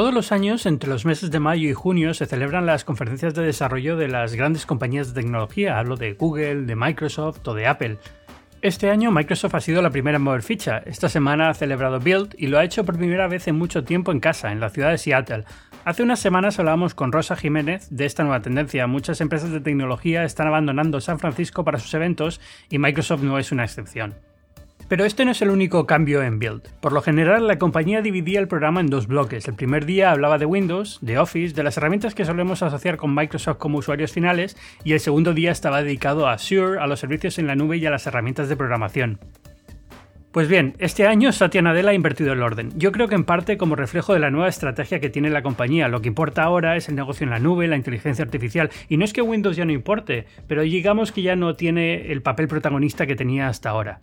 Todos los años, entre los meses de mayo y junio, se celebran las conferencias de desarrollo de las grandes compañías de tecnología. Hablo de Google, de Microsoft o de Apple. Este año Microsoft ha sido la primera en mover ficha. Esta semana ha celebrado Build y lo ha hecho por primera vez en mucho tiempo en casa, en la ciudad de Seattle. Hace unas semanas hablábamos con Rosa Jiménez de esta nueva tendencia. Muchas empresas de tecnología están abandonando San Francisco para sus eventos y Microsoft no es una excepción. Pero este no es el único cambio en Build. Por lo general, la compañía dividía el programa en dos bloques. El primer día hablaba de Windows, de Office, de las herramientas que solemos asociar con Microsoft como usuarios finales, y el segundo día estaba dedicado a Azure, a los servicios en la nube y a las herramientas de programación. Pues bien, este año Satya Nadella ha invertido el orden. Yo creo que en parte como reflejo de la nueva estrategia que tiene la compañía. Lo que importa ahora es el negocio en la nube, la inteligencia artificial. Y no es que Windows ya no importe, pero digamos que ya no tiene el papel protagonista que tenía hasta ahora.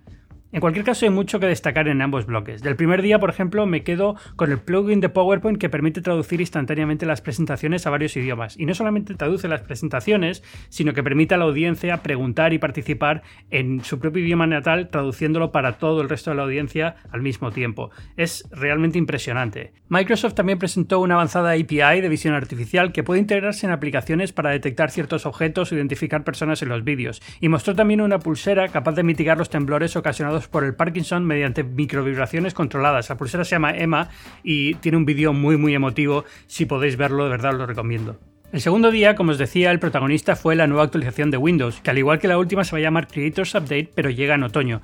En cualquier caso, hay mucho que destacar en ambos bloques. Del primer día, por ejemplo, me quedo con el plugin de PowerPoint que permite traducir instantáneamente las presentaciones a varios idiomas. Y no solamente traduce las presentaciones, sino que permite a la audiencia preguntar y participar en su propio idioma natal, traduciéndolo para todo el resto de la audiencia al mismo tiempo. Es realmente impresionante. Microsoft también presentó una avanzada API de visión artificial que puede integrarse en aplicaciones para detectar ciertos objetos o identificar personas en los vídeos. Y mostró también una pulsera capaz de mitigar los temblores ocasionados por el Parkinson mediante microvibraciones controladas. La pulsera se llama Emma y tiene un vídeo muy muy emotivo. Si podéis verlo, de verdad os lo recomiendo. El segundo día, como os decía, el protagonista fue la nueva actualización de Windows, que al igual que la última se va a llamar Creators Update, pero llega en otoño.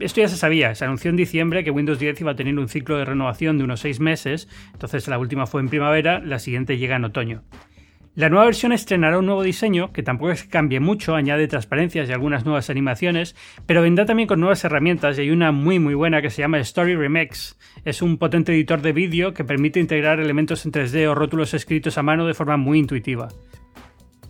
Esto ya se sabía, se anunció en diciembre que Windows 10 iba a tener un ciclo de renovación de unos 6 meses, entonces la última fue en primavera, la siguiente llega en otoño. La nueva versión estrenará un nuevo diseño, que tampoco es que cambie mucho, añade transparencias y algunas nuevas animaciones, pero vendrá también con nuevas herramientas y hay una muy muy buena que se llama Story Remix. Es un potente editor de vídeo que permite integrar elementos en 3D o rótulos escritos a mano de forma muy intuitiva.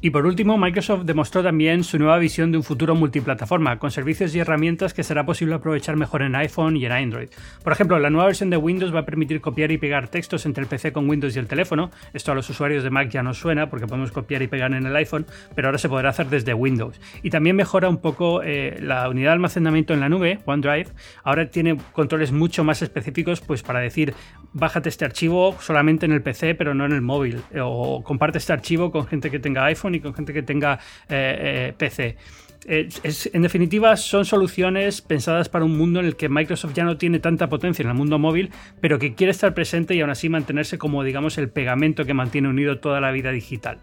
Y por último, Microsoft demostró también su nueva visión de un futuro multiplataforma, con servicios y herramientas que será posible aprovechar mejor en iPhone y en Android. Por ejemplo, la nueva versión de Windows va a permitir copiar y pegar textos entre el PC con Windows y el teléfono. Esto a los usuarios de Mac ya no suena porque podemos copiar y pegar en el iPhone, pero ahora se podrá hacer desde Windows. Y también mejora un poco eh, la unidad de almacenamiento en la nube, OneDrive. Ahora tiene controles mucho más específicos pues para decir, bájate este archivo solamente en el PC pero no en el móvil. O comparte este archivo con gente que tenga iPhone y con gente que tenga eh, eh, PC. en definitiva, son soluciones pensadas para un mundo en el que Microsoft ya no tiene tanta potencia en el mundo móvil, pero que quiere estar presente y aún así mantenerse como, digamos, el pegamento que mantiene unido toda la vida digital.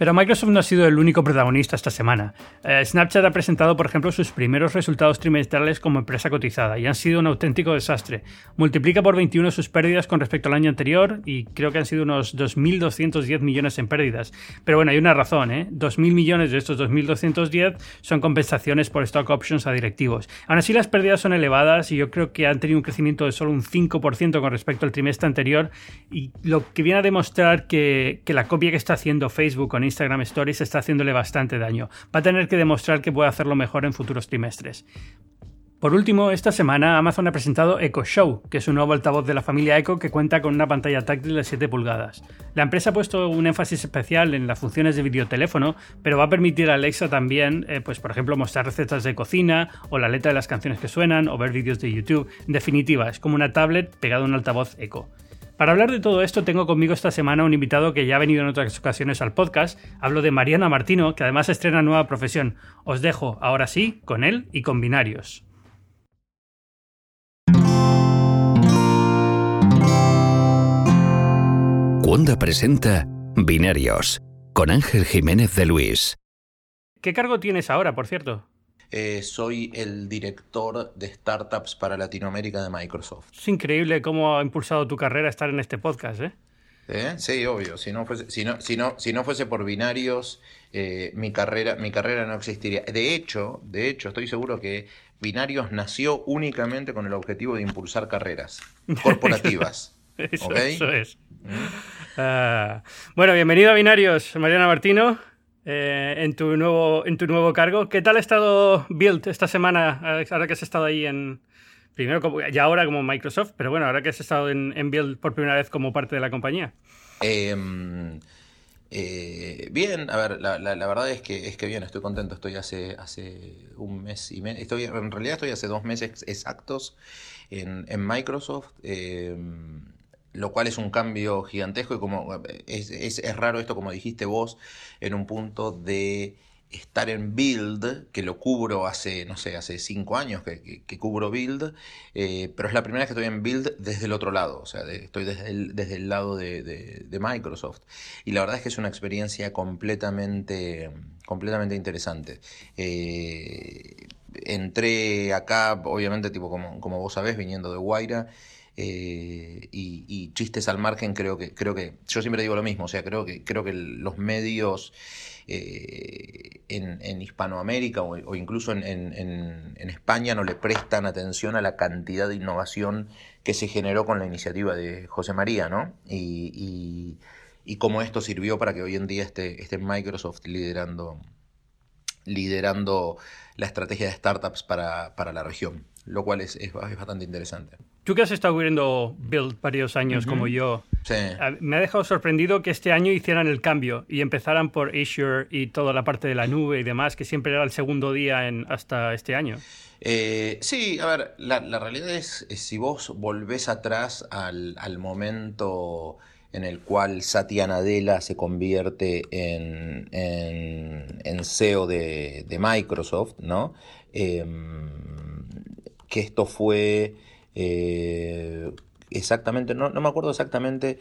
Pero Microsoft no ha sido el único protagonista esta semana. Eh, Snapchat ha presentado, por ejemplo, sus primeros resultados trimestrales como empresa cotizada y han sido un auténtico desastre. Multiplica por 21 sus pérdidas con respecto al año anterior y creo que han sido unos 2.210 millones en pérdidas. Pero bueno, hay una razón, ¿eh? 2.000 millones de estos 2.210 son compensaciones por stock options a directivos. Aún así, las pérdidas son elevadas y yo creo que han tenido un crecimiento de solo un 5% con respecto al trimestre anterior y lo que viene a demostrar que, que la copia que está haciendo Facebook con Instagram Stories está haciéndole bastante daño. Va a tener que demostrar que puede hacerlo mejor en futuros trimestres. Por último, esta semana Amazon ha presentado Echo Show, que es un nuevo altavoz de la familia Echo que cuenta con una pantalla táctil de 7 pulgadas. La empresa ha puesto un énfasis especial en las funciones de videoteléfono, pero va a permitir a Alexa también, eh, pues por ejemplo, mostrar recetas de cocina, o la letra de las canciones que suenan, o ver vídeos de YouTube. En definitiva, es como una tablet pegada a un altavoz Echo. Para hablar de todo esto tengo conmigo esta semana un invitado que ya ha venido en otras ocasiones al podcast. Hablo de Mariana Martino, que además estrena nueva profesión. Os dejo ahora sí con él y con binarios. Presenta Binarios con Ángel Jiménez de Luis. ¿Qué cargo tienes ahora, por cierto? Eh, soy el director de startups para Latinoamérica de Microsoft. Es increíble cómo ha impulsado tu carrera estar en este podcast, ¿eh? ¿Eh? Sí, obvio. Si no fuese, si no, si no, si no fuese por binarios, eh, mi, carrera, mi carrera no existiría. De hecho, de hecho, estoy seguro que Binarios nació únicamente con el objetivo de impulsar carreras corporativas. eso, eso, es. ¿Mm? Ah, bueno, bienvenido a Binarios, Mariana Martino. Eh, en, tu nuevo, en tu nuevo cargo. ¿Qué tal ha estado Build esta semana, ahora que has estado ahí en... Primero, como, ya ahora como Microsoft, pero bueno, ahora que has estado en, Build por primera vez como parte de la compañía. Em, eh, bien, a ver, la, verdad es que, es que bien, estoy contento, estoy hace, hace un mes y medio, estoy, en realidad estoy hace dos meses exactos en, Microsoft. Em, lo cual es un cambio gigantesco y como es, es, raro esto, como dijiste vos, en un punto de estar en Build, que lo cubro hace, no sé, hace cinco años que, que, cubro Build, eh, pero es la primera vez que estoy en Build desde el otro lado, o sea, estoy desde el, desde el lado de, de, Microsoft. Y la verdad es que es una experiencia completamente, completamente interesante. Eh, entré acá, obviamente, tipo como, como vos sabés, viniendo de Guaira. Eh, y, chistes al margen, creo que, creo que, yo siempre digo lo mismo, o sea, creo que, creo que los medios eh, en, Hispanoamérica o, incluso en, España no le prestan atención a la cantidad de innovación que se generó con la iniciativa de José María, ¿no? Y, cómo esto sirvió para que hoy en día esté, Microsoft liderando, liderando la estrategia de startups para, para la región, lo cual es, bastante interesante. Tú que has estado cubriendo Build varios años como yo, me ha dejado sorprendido que este año hicieran el cambio y empezaran por Azure y toda la parte de la nube y demás, que siempre era el segundo día en, hasta este año. Eh, sí, a ver, la, realidad es, si vos volvés atrás al, al momento en el cual Satya Nadella se convierte en, en, CEO de, Microsoft, ¿no? Em, que esto fue eh, exactamente, no, no, me acuerdo exactamente.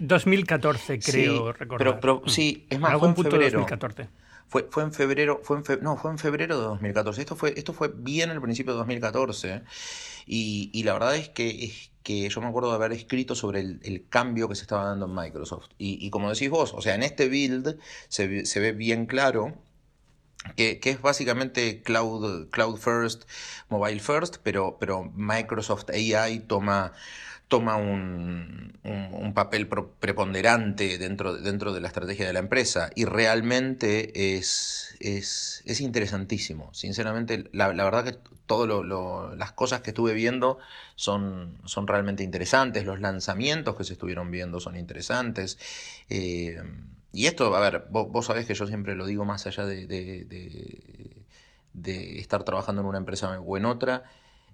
2014, creo recordar. Pero, sí, es más, fue en febrero. 2014. Fue, fue en febrero, fue en no, fue en febrero de 2014. Esto fue, esto fue bien al principio de 2014. Y, y la verdad es que, es que yo me acuerdo de haber escrito sobre el, cambio que se estaba dando en Microsoft. Y, como decís vos, o sea, en este build se, se ve bien claro que, es básicamente cloud, cloud first, mobile first, pero, pero Microsoft AI toma toma un, papel preponderante dentro, dentro de la estrategia de la empresa y realmente es, es, interesantísimo. Sinceramente, la, verdad que todas las cosas que estuve viendo son, son realmente interesantes, los lanzamientos que se estuvieron viendo son interesantes. Eh, y esto, a ver, vos, sabés que yo siempre lo digo más allá de, de estar trabajando en una empresa o en otra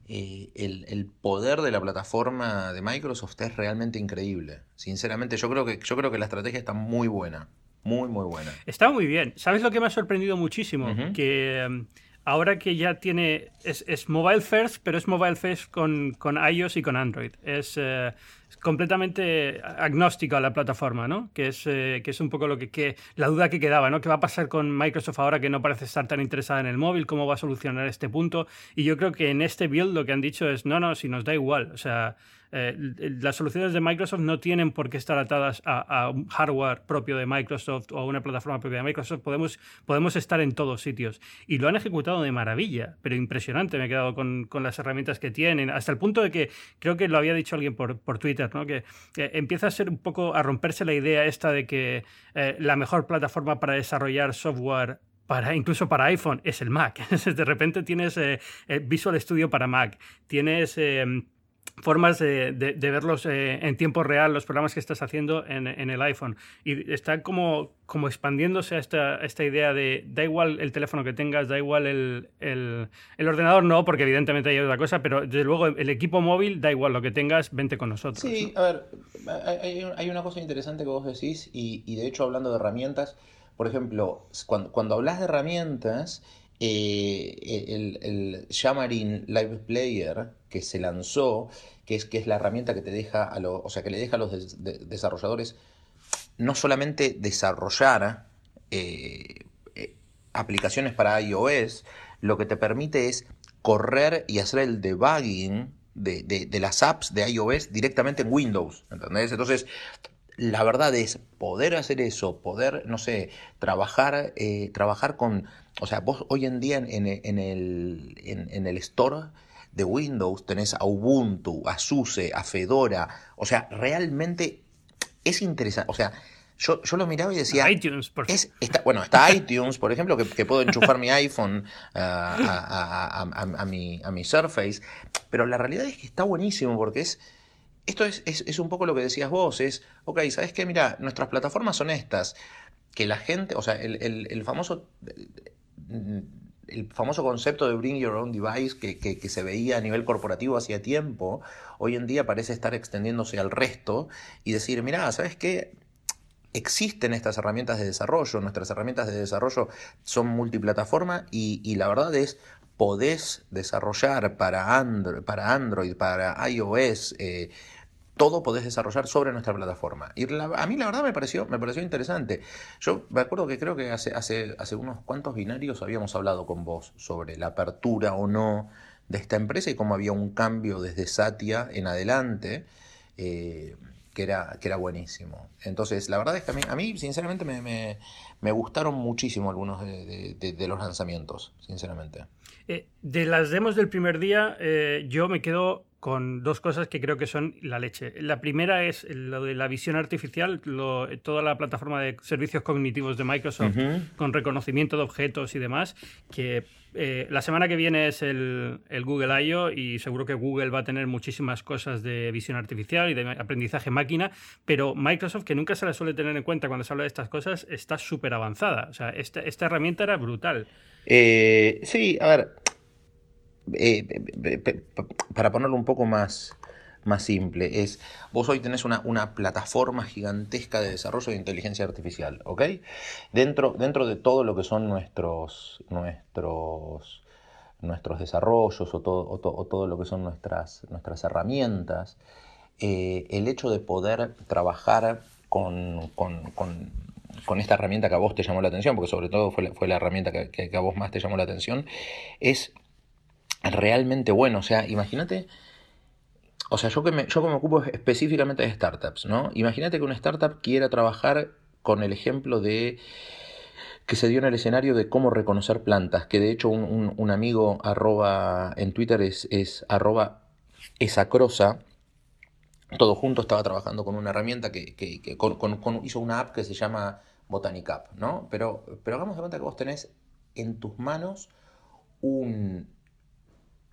eh, el, poder de la plataforma de Microsoft es realmente increíble. Sinceramente, yo creo que, yo creo que la estrategia está muy buena. Muy, muy buena. Está muy bien. ¿Sabes lo que me ha sorprendido muchísimo? Que em, ahora que ya tiene. Es, mobile first, pero es mobile first con, con iOS y con Android. Es. Eh, completamente agnóstico a la plataforma, ¿no? Que es, eh, que es un poco lo que, la duda que quedaba, ¿no? ¿Qué va a pasar con Microsoft ahora que no parece estar tan interesada en el móvil? ¿Cómo va a solucionar este punto? Y yo creo que en este build lo que han dicho es, no, no, si nos da igual. O sea, eh, las soluciones de Microsoft no tienen por qué estar atadas a, un hardware propio de Microsoft o a una plataforma propia de Microsoft. Podemos, podemos estar en todos sitios. Y lo han ejecutado de maravilla, pero impresionante. Me he quedado con, las herramientas que tienen, hasta el punto de que creo que lo había dicho alguien por, Twitter, ¿no? que empieza a ser un poco a romperse la idea esta de que eh, la mejor plataforma para desarrollar software para, incluso para iPhone es el Mac. de repente tienes eh, Visual Studio para Mac, tienes formas de, verlos eh, en tiempo real, los programas que estás haciendo en, el iPhone. Y está como, como expandiéndose a esta, esta idea de da igual el teléfono que tengas, da igual el, el, ordenador, no, porque evidentemente hay otra cosa, pero desde luego el equipo móvil, da igual lo que tengas, vente con nosotros. Sí, a ver, hay, una cosa interesante que vos decís, y, y de hecho hablando de herramientas, por ejemplo, cuando, cuando hablas de herramientas, eh, el, el Xamarin Live Player que se lanzó, que es, que es la herramienta que te deja a los, o sea, que le deja a los desarrolladores no solamente desarrollar eh, eh, aplicaciones para iOS, lo que te permite es correr y hacer el debugging de, de, las apps de iOS directamente en Windows. ¿Entendés? Entonces, la verdad es poder hacer eso, poder, no sé, trabajar, eh, trabajar con, o sea, vos hoy en día en, en, el, en, el store de Windows tenés a Ubuntu, a SUSE, a Fedora, o sea, realmente es interesante, o sea, yo, yo lo miraba y decía... iTunes, por es, está, Bueno, está iTunes, por ejemplo, que, puedo enchufar mi iPhone a, a, mi, a mi Surface, pero la realidad es que está buenísimo porque es esto es, es, un poco lo que decías vos, es, ok, ¿sabes qué? Mira, nuestras plataformas son estas, que la gente, o sea, el, famoso el famoso concepto de bring your own device que, que, se veía a nivel corporativo hacía tiempo, hoy en día parece estar extendiéndose al resto y decir, mira, ¿sabes qué? Existen estas herramientas de desarrollo, nuestras herramientas de desarrollo son multiplataforma y, y la verdad es, podés desarrollar para Android, para, Android, para iOS, eh, todo podés desarrollar sobre nuestra plataforma. Y a mí la verdad me pareció, me pareció interesante. Yo me acuerdo que creo que hace, unos cuantos binarios habíamos hablado con vos sobre la apertura o no de esta empresa y cómo había un cambio desde Satya en adelante. Eh, que era, que era buenísimo. Entonces, la verdad es que a mí, sinceramente, me, gustaron muchísimo algunos de, de, los lanzamientos, sinceramente. Eh, de las demos del primer día, eh, yo me quedo con dos cosas que creo que son la leche. La primera es lo de la visión artificial, toda la plataforma de servicios cognitivos de Microsoft con reconocimiento de objetos y demás, que eh, la semana que viene es el, Google I.O. y seguro que Google va a tener muchísimas cosas de visión artificial y de aprendizaje máquina, pero Microsoft, que nunca se la suele tener en cuenta cuando se habla de estas cosas, está súper avanzada. O sea, esta, esta herramienta era brutal. Eh, sí, a ver, eh, para ponerlo un poco más, más simple, es vos hoy tenés una, una, plataforma gigantesca de desarrollo de inteligencia artificial, ¿ok? Dentro, dentro de todo lo que son nuestros, nuestros, nuestros desarrollos o todo, o, todo lo que son nuestras, nuestras herramientas, eh, el hecho de poder trabajar con, con, con, esta herramienta que a vos te llamó la atención, porque sobre todo fue la, fue la herramienta que, que a vos más te llamó la atención, es realmente bueno. O sea, imagínate, o sea, yo que, me, yo que me ocupo específicamente de startups, ¿no? Imagínate que una startup quiera trabajar con el ejemplo de que se dio en el escenario de cómo reconocer plantas, que de hecho un, amigo arroba en Twitter es, es arroba esacrosa, todo junto estaba trabajando con una herramienta que, que, hizo una app que se llama Botanic App, ¿no? Pero, pero hagamos de cuenta que vos tenés en tus manos un,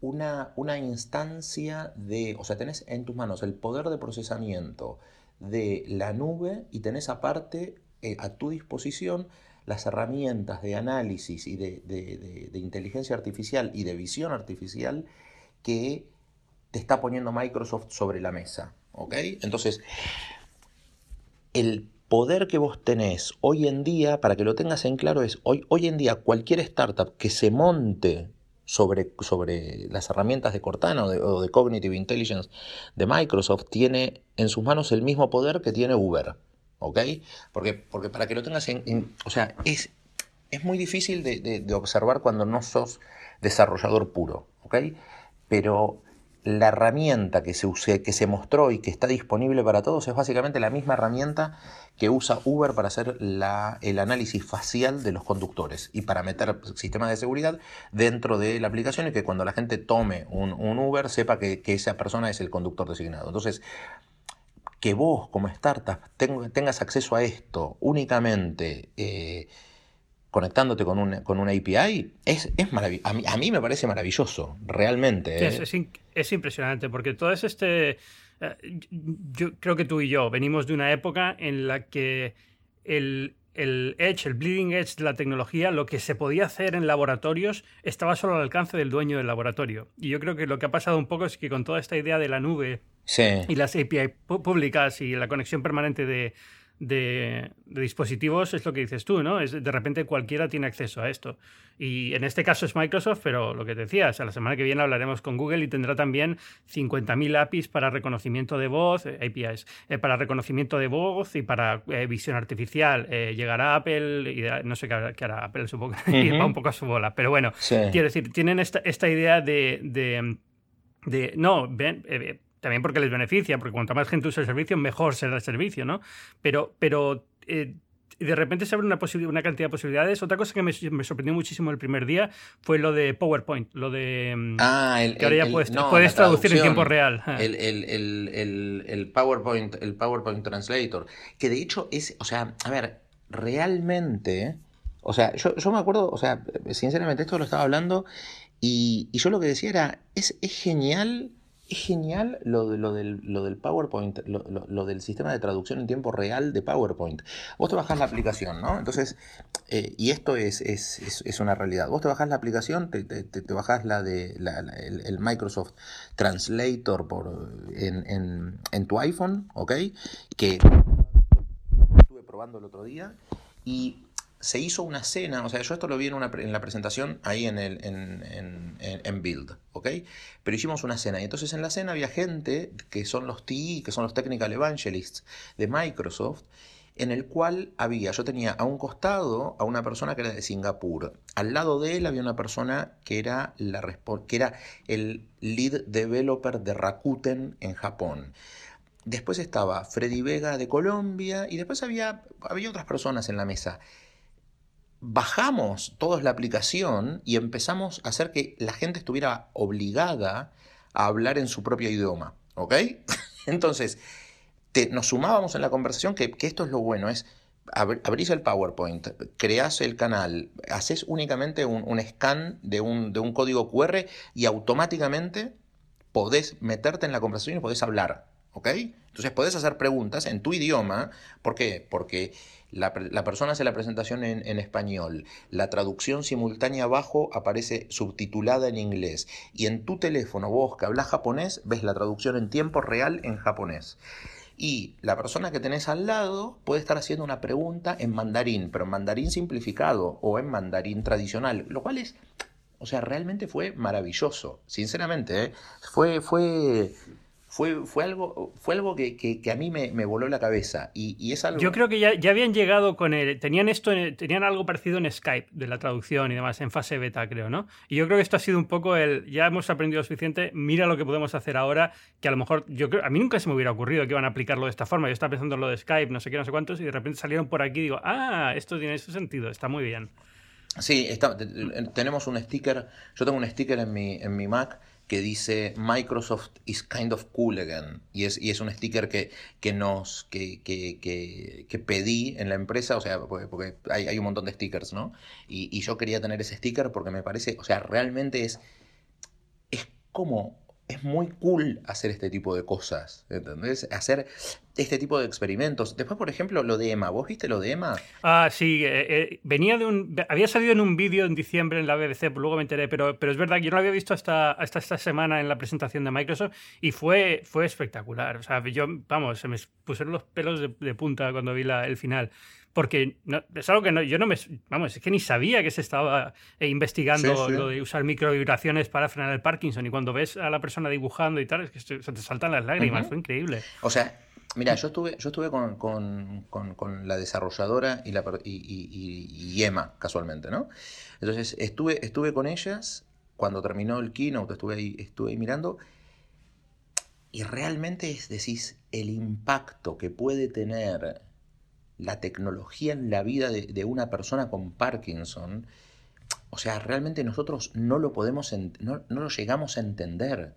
una, una instancia de, o sea, tenés en tus manos el poder de procesamiento de la nube y tenés aparte eh, a tu disposición las herramientas de análisis y de, inteligencia artificial y de visión artificial que te está poniendo Microsoft sobre la mesa. ¿ok? Entonces, el poder que vos tenés hoy en día, para que lo tengas en claro, es hoy, hoy en día cualquier startup que se monte sobre, sobre las herramientas de Cortana o de, Cognitive Intelligence de Microsoft tiene en sus manos el mismo poder que tiene Uber. ¿Ok? Porque, porque para que lo tengas en, o sea, es, es muy difícil de, de, observar cuando no sos desarrollador puro. ¿Ok? Pero la herramienta que se, que se mostró y que está disponible para todos es básicamente la misma herramienta que usa Uber para hacer la, el análisis facial de los conductores y para meter sistemas de seguridad dentro de la aplicación y que cuando la gente tome un, Uber sepa que, esa persona es el conductor designado. Entonces, que vos como startup tengas acceso a esto únicamente eh, conectándote con, un, con una API, es, es maravilloso. A mí, me parece maravilloso, realmente. ¿eh? Es, impresionante, porque todo es este... Eh, yo creo que tú y yo venimos de una época en la que el, el edge, el bleeding edge de la tecnología, lo que se podía hacer en laboratorios estaba solo al alcance del dueño del laboratorio. Y yo creo que lo que ha pasado un poco es que con toda esta idea de la nube y las API públicas y la conexión permanente de, de, dispositivos es lo que dices tú, ¿no? Es, de repente cualquiera tiene acceso a esto. Y en este caso es Microsoft, pero lo que te decías, a la semana que viene hablaremos con Google y tendrá también 50.000 APIs para reconocimiento de voz, eh, APIs, eh, para reconocimiento de voz y para eh, visión artificial. llegará Apple y no sé qué hará, Apple, supongo que va un poco a su bola. Pero bueno, quiero decir, tienen esta, esta idea de, de, de no, ven, también porque les beneficia, porque cuanto más gente use el servicio, mejor será el servicio, ¿no? Pero, pero eh, de repente se abre una, una cantidad de posibilidades. Otra cosa que me, sorprendió muchísimo el primer día fue lo de PowerPoint, lo de... Mm, ah, el, que ahora ya puedes, puedes traducir en tiempo real. El, el, PowerPoint, el PowerPoint Translator, que de hecho es, o sea, a ver, realmente... O sea, yo, yo me acuerdo, o sea, sinceramente esto lo estaba hablando y, y yo lo que decía era, es, es genial es genial lo, lo, del, lo del PowerPoint, lo, del sistema de traducción en tiempo real de PowerPoint. Vos te bajás la aplicación, ¿no? Entonces, eh, y esto es, es, una realidad. Vos te bajás la aplicación, te, te, te bajás la de el, Microsoft Translator por, en, en, tu iPhone, ¿ok? Que estuve probando el otro día. Y se hizo una cena, o sea, yo esto lo vi en, una, en la presentación ahí en, el, en, en, Build, ¿ok? Pero hicimos una cena y entonces en la cena había gente que son los TI, que son los Technical Evangelists de Microsoft, en el cual había, yo tenía a un costado a una persona que era de Singapur, al lado de él había una persona que era, la, que era el lead developer de Rakuten en Japón. Después estaba Freddy Vega de Colombia y después había, había otras personas en la mesa bajamos todos la aplicación y empezamos a hacer que la gente estuviera obligada a hablar en su propio idioma. ¿Ok? Entonces, nos sumábamos en la conversación, que, esto es lo bueno, es abrís el PowerPoint, creás el canal, haces únicamente un, scan de un, de un, código QR y automáticamente podés meterte en la conversación y podés hablar. ¿Ok? Entonces podés hacer preguntas en tu idioma. ¿Por qué? Porque la, persona hace la presentación en, español, la traducción simultánea abajo aparece subtitulada en inglés y en tu teléfono vos que hablas japonés ves la traducción en tiempo real en japonés. Y la persona que tenés al lado puede estar haciendo una pregunta en mandarín, pero en mandarín simplificado o en mandarín tradicional, lo cual es, o sea, realmente fue maravilloso, sinceramente, ¿eh? fue, fue, fue, fue algo, fue algo que, a mí me, voló la cabeza. Y, es algo... Yo creo que ya, habían llegado con el. Tenían esto, tenían algo parecido en Skype, de la traducción y demás, en fase beta, creo, ¿no? Y yo creo que esto ha sido un poco el. Ya hemos aprendido lo suficiente, mira lo que podemos hacer ahora, que a lo mejor. yo creo A mí nunca se me hubiera ocurrido que iban a aplicarlo de esta forma. Yo estaba pensando en lo de Skype, no sé qué, no sé cuántos, y de repente salieron por aquí y digo, ah, esto tiene ese sentido, está muy bien. Sí, tenemos un sticker. Yo tengo un sticker en mi, en mi Mac que dice Microsoft is kind of cool again. Y es, y es un sticker que, que nos que, que, que, pedí en la empresa, o sea, porque, hay, hay, un montón de stickers, ¿no? Y, y, yo quería tener ese sticker porque me parece, o sea, realmente es, es como es muy cool hacer este tipo de cosas, ¿entendés? Hacer este tipo de experimentos. Después, por ejemplo, lo de Emma. ¿Vos viste lo de Emma? Ah, sí. Eh, eh, venía de un... Había salido en un vídeo en diciembre en la BBC, luego me enteré, pero, pero es verdad que yo no lo había visto hasta, hasta esta semana en la presentación de Microsoft y fue, fue espectacular. O sea, yo, vamos, se me pusieron los pelos de, punta cuando vi el final porque es algo que no, yo no me. Vamos, es que ni sabía que se estaba eh, investigando lo de usar microvibraciones para frenar el Parkinson. Y cuando ves a la persona dibujando y tal, es que se te saltan las lágrimas. Fue increíble. O sea, mira, yo estuve, yo estuve con, con, con, la desarrolladora y, la, y, y, Emma, casualmente, ¿no? Entonces, estuve, estuve con ellas cuando terminó el keynote, estuve ahí, estuve ahí mirando. Y realmente es, decís, el impacto que puede tener la tecnología en la vida de, una persona con Parkinson, o sea, realmente nosotros no lo podemos, no, no, lo llegamos a entender.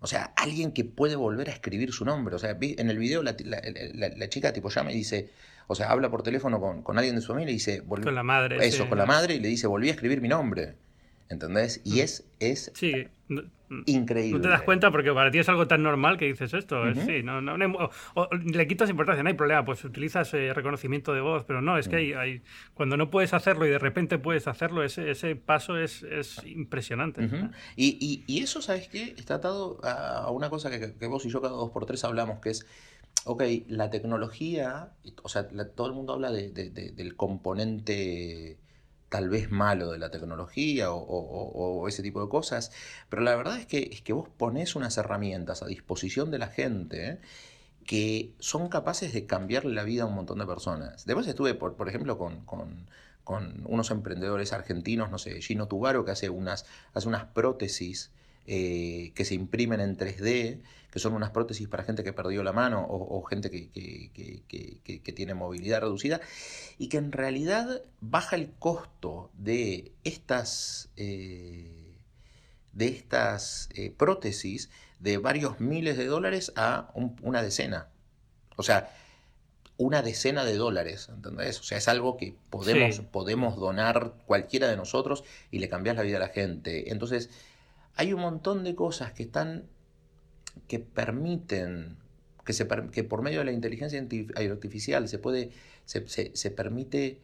O sea, alguien que puede volver a escribir su nombre. O sea, en el video la, la, chica tipo llama y dice, o sea, habla por teléfono con, con alguien de su familia y dice, con la madre. Eso, con la madre y le dice, volví a escribir mi nombre. ¿Entendés? Y mm. es, es sí. Increíble. No te das cuenta porque para ti es algo tan normal que dices esto. sí, no, no, le quitas importancia, no hay problema, pues utilizas eh, reconocimiento de voz, pero no, es que hay, hay, cuando no puedes hacerlo y de repente puedes hacerlo, ese, ese paso es, es impresionante. y, y, y, eso, ¿sabes qué? Está atado a una cosa que, que, vos y yo cada dos por tres hablamos, que es ok, la tecnología, o sea, todo el mundo habla de, de, del componente tal vez malo de la tecnología o, ese tipo de cosas, pero la verdad es que, es que vos pones unas herramientas a disposición de la gente que son capaces de cambiarle la vida a un montón de personas. Después estuve, por, por ejemplo, con, con, unos emprendedores argentinos, no sé, Gino Tubaro, que hace unas, hace unas prótesis eh, que se imprimen en 3D, que son unas prótesis para gente que perdió la mano o, gente que, que, tiene movilidad reducida, y que en realidad baja el costo de estas, eh, de estas eh, prótesis de varios miles de dólares a una decena. O sea, una decena de dólares, ¿entendés? O sea, es algo que podemos, podemos donar cualquiera de nosotros y le cambias la vida a la gente. Entonces, hay un montón de cosas que están que permiten, que, se, que por medio de la inteligencia artificial se puede, se, permite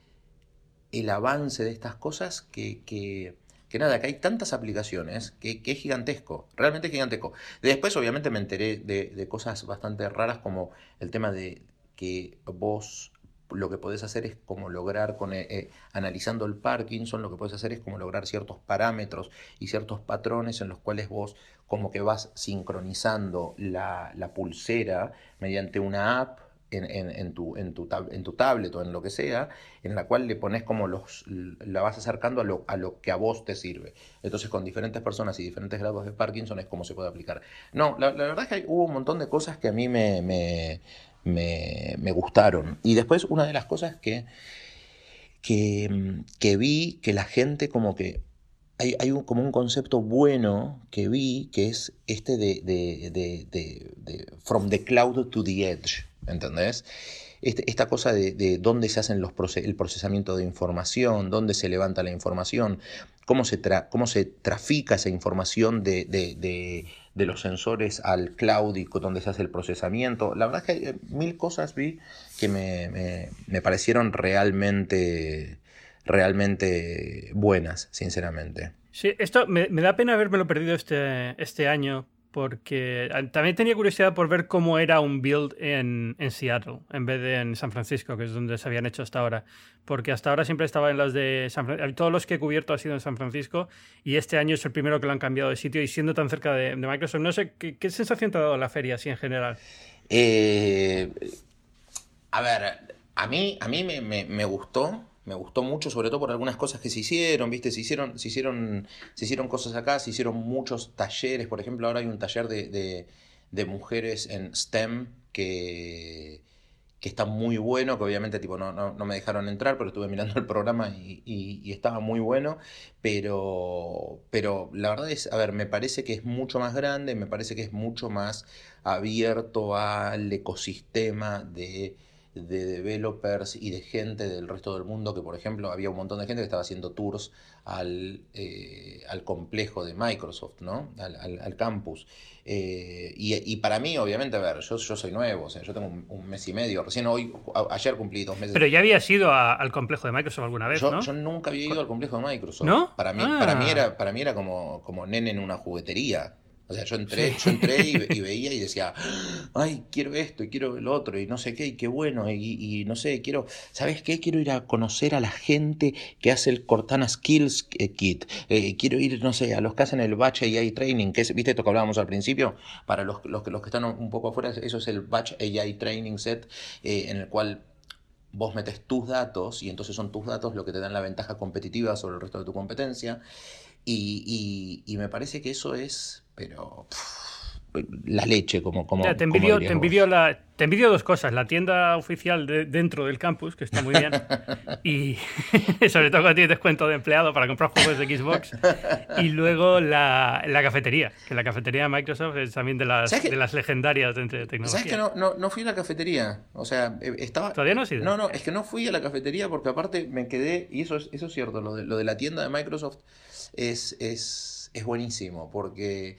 el avance de estas cosas que, que, nada, que hay tantas aplicaciones que, es gigantesco, realmente gigantesco. Después obviamente me enteré de, de cosas bastante raras como el tema de que vos lo que podés hacer es como lograr, con, eh, eh, analizando el Parkinson, lo que puedes hacer es como lograr ciertos parámetros y ciertos patrones en los cuales vos como que vas sincronizando la, pulsera mediante una app en, tu, en, tu en tu tablet o en lo que sea, en la cual le pones como los, la vas acercando a lo, a lo que a vos te sirve. Entonces con diferentes personas y diferentes grados de Parkinson es como se puede aplicar. No, la, verdad es que hubo un montón de cosas que a mí me, gustaron. Y después una de las cosas que, que, vi que la gente como que... Hay, hay un, como un concepto bueno que vi que es este de, de, de, from the cloud to the edge, ¿entendés? Este, esta cosa de, dónde se hacen los el procesamiento de información, dónde se levanta la información, cómo se, cómo se trafica esa información de, de los sensores al cloud donde se hace el procesamiento. La verdad es que mil cosas vi que me, parecieron realmente, realmente buenas, sinceramente. Sí, esto me, da pena haberme lo perdido este, este año porque ah, también tenía curiosidad por ver cómo era un build en, Seattle en vez de en San Francisco, que es donde se habían hecho hasta ahora. Porque hasta ahora siempre estaba en las de San Francisco. Todos los que he cubierto han sido en San Francisco y este año es el primero que lo han cambiado de sitio y siendo tan cerca de, Microsoft. No sé, ¿qué, sensación te ha dado la feria así en general? Eh, a ver, a mí, a mí me gustó me gustó mucho, sobre todo por algunas cosas que se hicieron, ¿viste? Se hicieron, se hicieron, se hicieron cosas acá, se hicieron muchos talleres, por ejemplo, ahora hay un taller de, de, mujeres en STEM que, que está muy bueno, que obviamente tipo, no, no, me dejaron entrar, pero estuve mirando el programa y, y, estaba muy bueno, pero, pero la verdad es, a ver, me parece que es mucho más grande, me parece que es mucho más abierto al ecosistema de de developers y de gente del resto del mundo, que por ejemplo había un montón de gente que estaba haciendo tours al, eh, al complejo de Microsoft, ¿no? al, campus. Eh, y, para mí, obviamente, a ver, yo, yo soy nuevo, o sea, yo tengo un, mes y medio, recién hoy, ayer cumplí dos meses. Pero ya habías ido al complejo de Microsoft alguna vez, yo, ¿no? Yo nunca había ido al complejo de Microsoft. ¿No? Para mí, para mí ah. era, para mí era como, como nene en una juguetería. O sea, yo entré, yo entré y, veía y decía, ay, quiero esto y quiero lo otro y no sé qué, y qué bueno, y, no sé, quiero, ¿sabes qué? Quiero ir a conocer a la gente que hace el Cortana Skills eh, Kit. Eh, quiero ir, no sé, a los que hacen el Batch AI Training, que es, ¿viste esto que hablábamos al principio? Para los, los, los que están un poco afuera, eso es el Batch AI Training Set, eh, en el cual vos metes tus datos y entonces son tus datos lo que te dan la ventaja competitiva sobre el resto de tu competencia. Y, y, me parece que eso es, pero la leche, como... como te, envidio, te, envidio la, te envidio dos cosas. La tienda oficial de, dentro del campus, que está muy bien. y sobre todo cuando tienes descuento de empleado para comprar juegos de Xbox. Y luego la, la cafetería, que la cafetería de Microsoft es también de las, de las legendarias de tecnología. ¿Sabes que no, no, no, fui a la cafetería? O sea, eh, estaba... ¿Todavía no has ido? No, no, es que no fui a la cafetería porque aparte me quedé, y eso es, eso es cierto, lo de, lo de la tienda de Microsoft es, es, es buenísimo, porque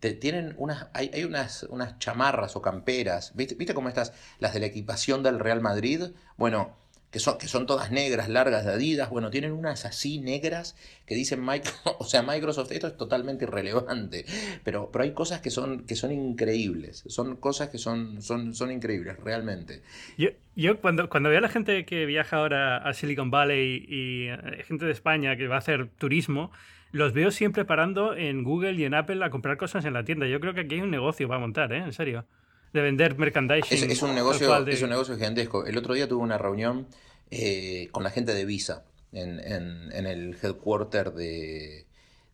te, tienen unas, hay, hay, unas, unas chamarras o camperas, ¿viste, ¿viste cómo estas, las de la equipación del Real Madrid? Bueno, que son, que son todas negras, largas de Adidas, bueno, tienen unas así negras que dicen Microsoft, o sea, Microsoft, esto es totalmente irrelevante, pero, pero hay cosas que son, que son increíbles, son cosas que son, son, son increíbles, realmente. Yo, yo cuando, cuando veo a la gente que viaja ahora a Silicon Valley y, eh, gente de España que va a hacer turismo, los veo siempre parando en Google y en Apple a comprar cosas en la tienda. Yo creo que aquí hay un negocio para montar, ¿eh? En serio. De vender merchandising. Es, un, negocio, es un negocio gigantesco. El otro día tuve una reunión eh, con la gente de Visa en, el headquarter de,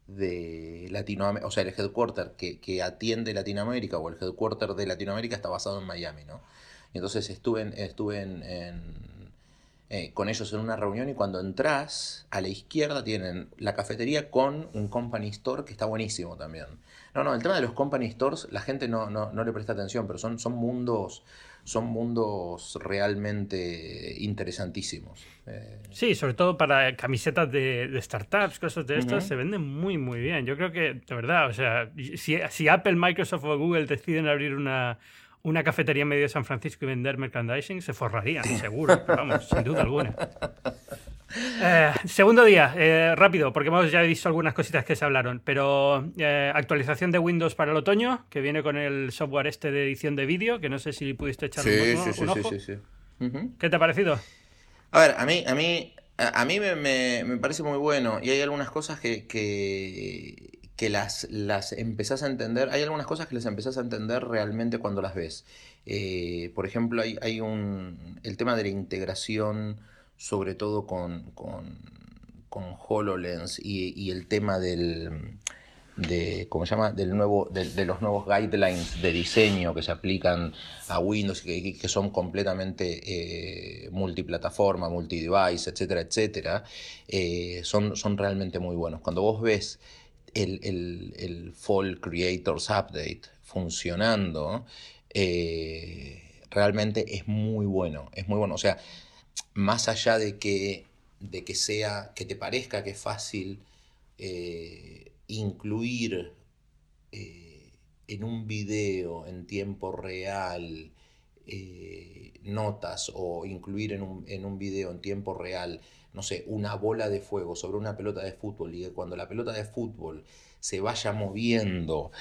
de Latinoamérica, o sea, el headquarter que, que, atiende Latinoamérica o el headquarter de Latinoamérica está basado en Miami, ¿no? Y entonces estuve en, estuve en eh, con ellos en una reunión y cuando entras, a la izquierda tienen la cafetería con un company store que está buenísimo también. No, no, el tema de los company stores, la gente no, no, no le presta atención, pero son, son mundos son mundos realmente interesantísimos. Eh, sí, sobre todo para camisetas de, startups, cosas de estas, se venden muy, muy bien. Yo creo que, de verdad, o sea, si, si Apple, Microsoft o Google deciden abrir una, una cafetería en medio de San Francisco y vender merchandising, se forrarían, seguro, vamos, sin duda alguna. Eh, segundo día, eh, rápido, porque hemos ya visto algunas cositas que se hablaron, pero eh, actualización de Windows para el otoño, que viene con el software este de edición de vídeo, que no sé si pudiste echar un, ojo. Sí, sí, ¿Qué te ha parecido? A ver, a mí, a mí, a, mí me, parece muy bueno y hay algunas cosas que, que, las, las empezás a entender, hay algunas cosas que las empezás a entender realmente cuando las ves. por ejemplo, hay, hay un, el tema de la integración sobre todo con, con, HoloLens y, el tema del, de, ¿cómo se llama? Del nuevo, de, los nuevos guidelines de diseño que se aplican a Windows y que, son completamente eh, multiplataforma, multidevice, etcétera, etcétera, eh, son, son realmente muy buenos. Cuando vos ves el, el, Fall Creators Update funcionando, eh, realmente es muy bueno, es muy bueno. O sea, más allá de que, de que sea, que te parezca que es fácil eh, incluir eh, en un video en tiempo real notas o incluir en un, en un video en tiempo real, no sé, una bola de fuego sobre una pelota de fútbol y que cuando la pelota de fútbol se vaya moviendo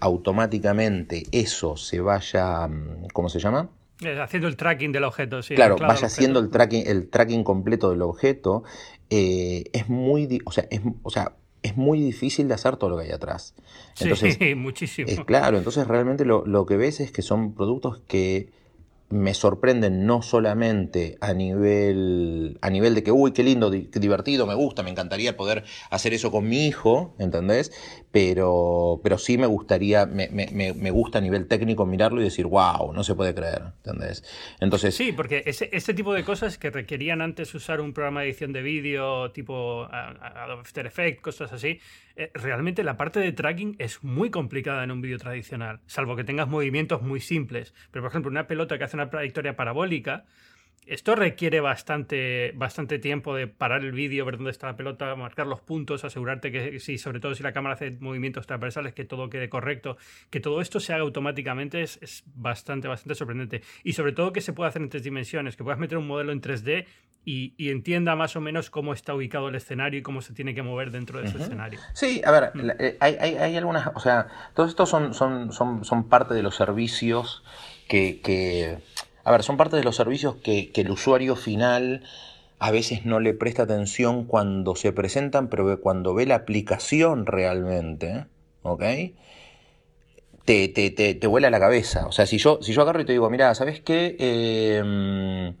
automáticamente, eso se vaya, mm, ¿cómo se llama? Eh, haciendo el tracking del objeto, sí. Claro, vaya haciendo el tracking, el tracking completo del objeto. Eh, es muy, o sea, es, o sea, es muy difícil de hacer todo lo que hay atrás. Entonces, sí, muchísimo. Es claro, entonces realmente lo, lo que ves es que son productos que me sorprenden no solamente a nivel, a nivel de que, uy, qué lindo, divertido, me gusta, me encantaría poder hacer eso con mi hijo, ¿entendés? Pero, pero sí me gustaría, me, me, me gusta a nivel técnico mirarlo y decir, wow, no se puede creer, ¿entendés? Entonces... Sí, porque ese, ese tipo de cosas que requerían antes usar un programa de edición de vídeo tipo After Effects, cosas así, eh, realmente la parte de tracking es muy complicada en un vídeo tradicional, salvo que tengas movimientos muy simples. Pero, por ejemplo, una pelota que hace una trayectoria parabólica, esto requiere bastante, bastante tiempo de parar el vídeo, ver dónde está la pelota, marcar los puntos, asegurarte que, si, sobre todo si la cámara hace movimientos transversales, que todo quede correcto. Que todo esto se haga automáticamente es, es, bastante, bastante sorprendente. Y sobre todo que se pueda hacer en tres dimensiones, que puedas meter un modelo en 3D y, entienda más o menos cómo está ubicado el escenario y cómo se tiene que mover dentro de ese escenario. Sí, a ver, mm. eh, hay, hay, hay, algunas, o sea, todos estos son, son, son, son parte de los servicios que, que, a ver, son parte de los servicios que, que el usuario final a veces no le presta atención cuando se presentan, pero cuando ve la aplicación realmente, ¿ok? Te, te, te, te vuela la cabeza. O sea, si yo, si yo agarro y te digo, mira, ¿sabes qué? Eh,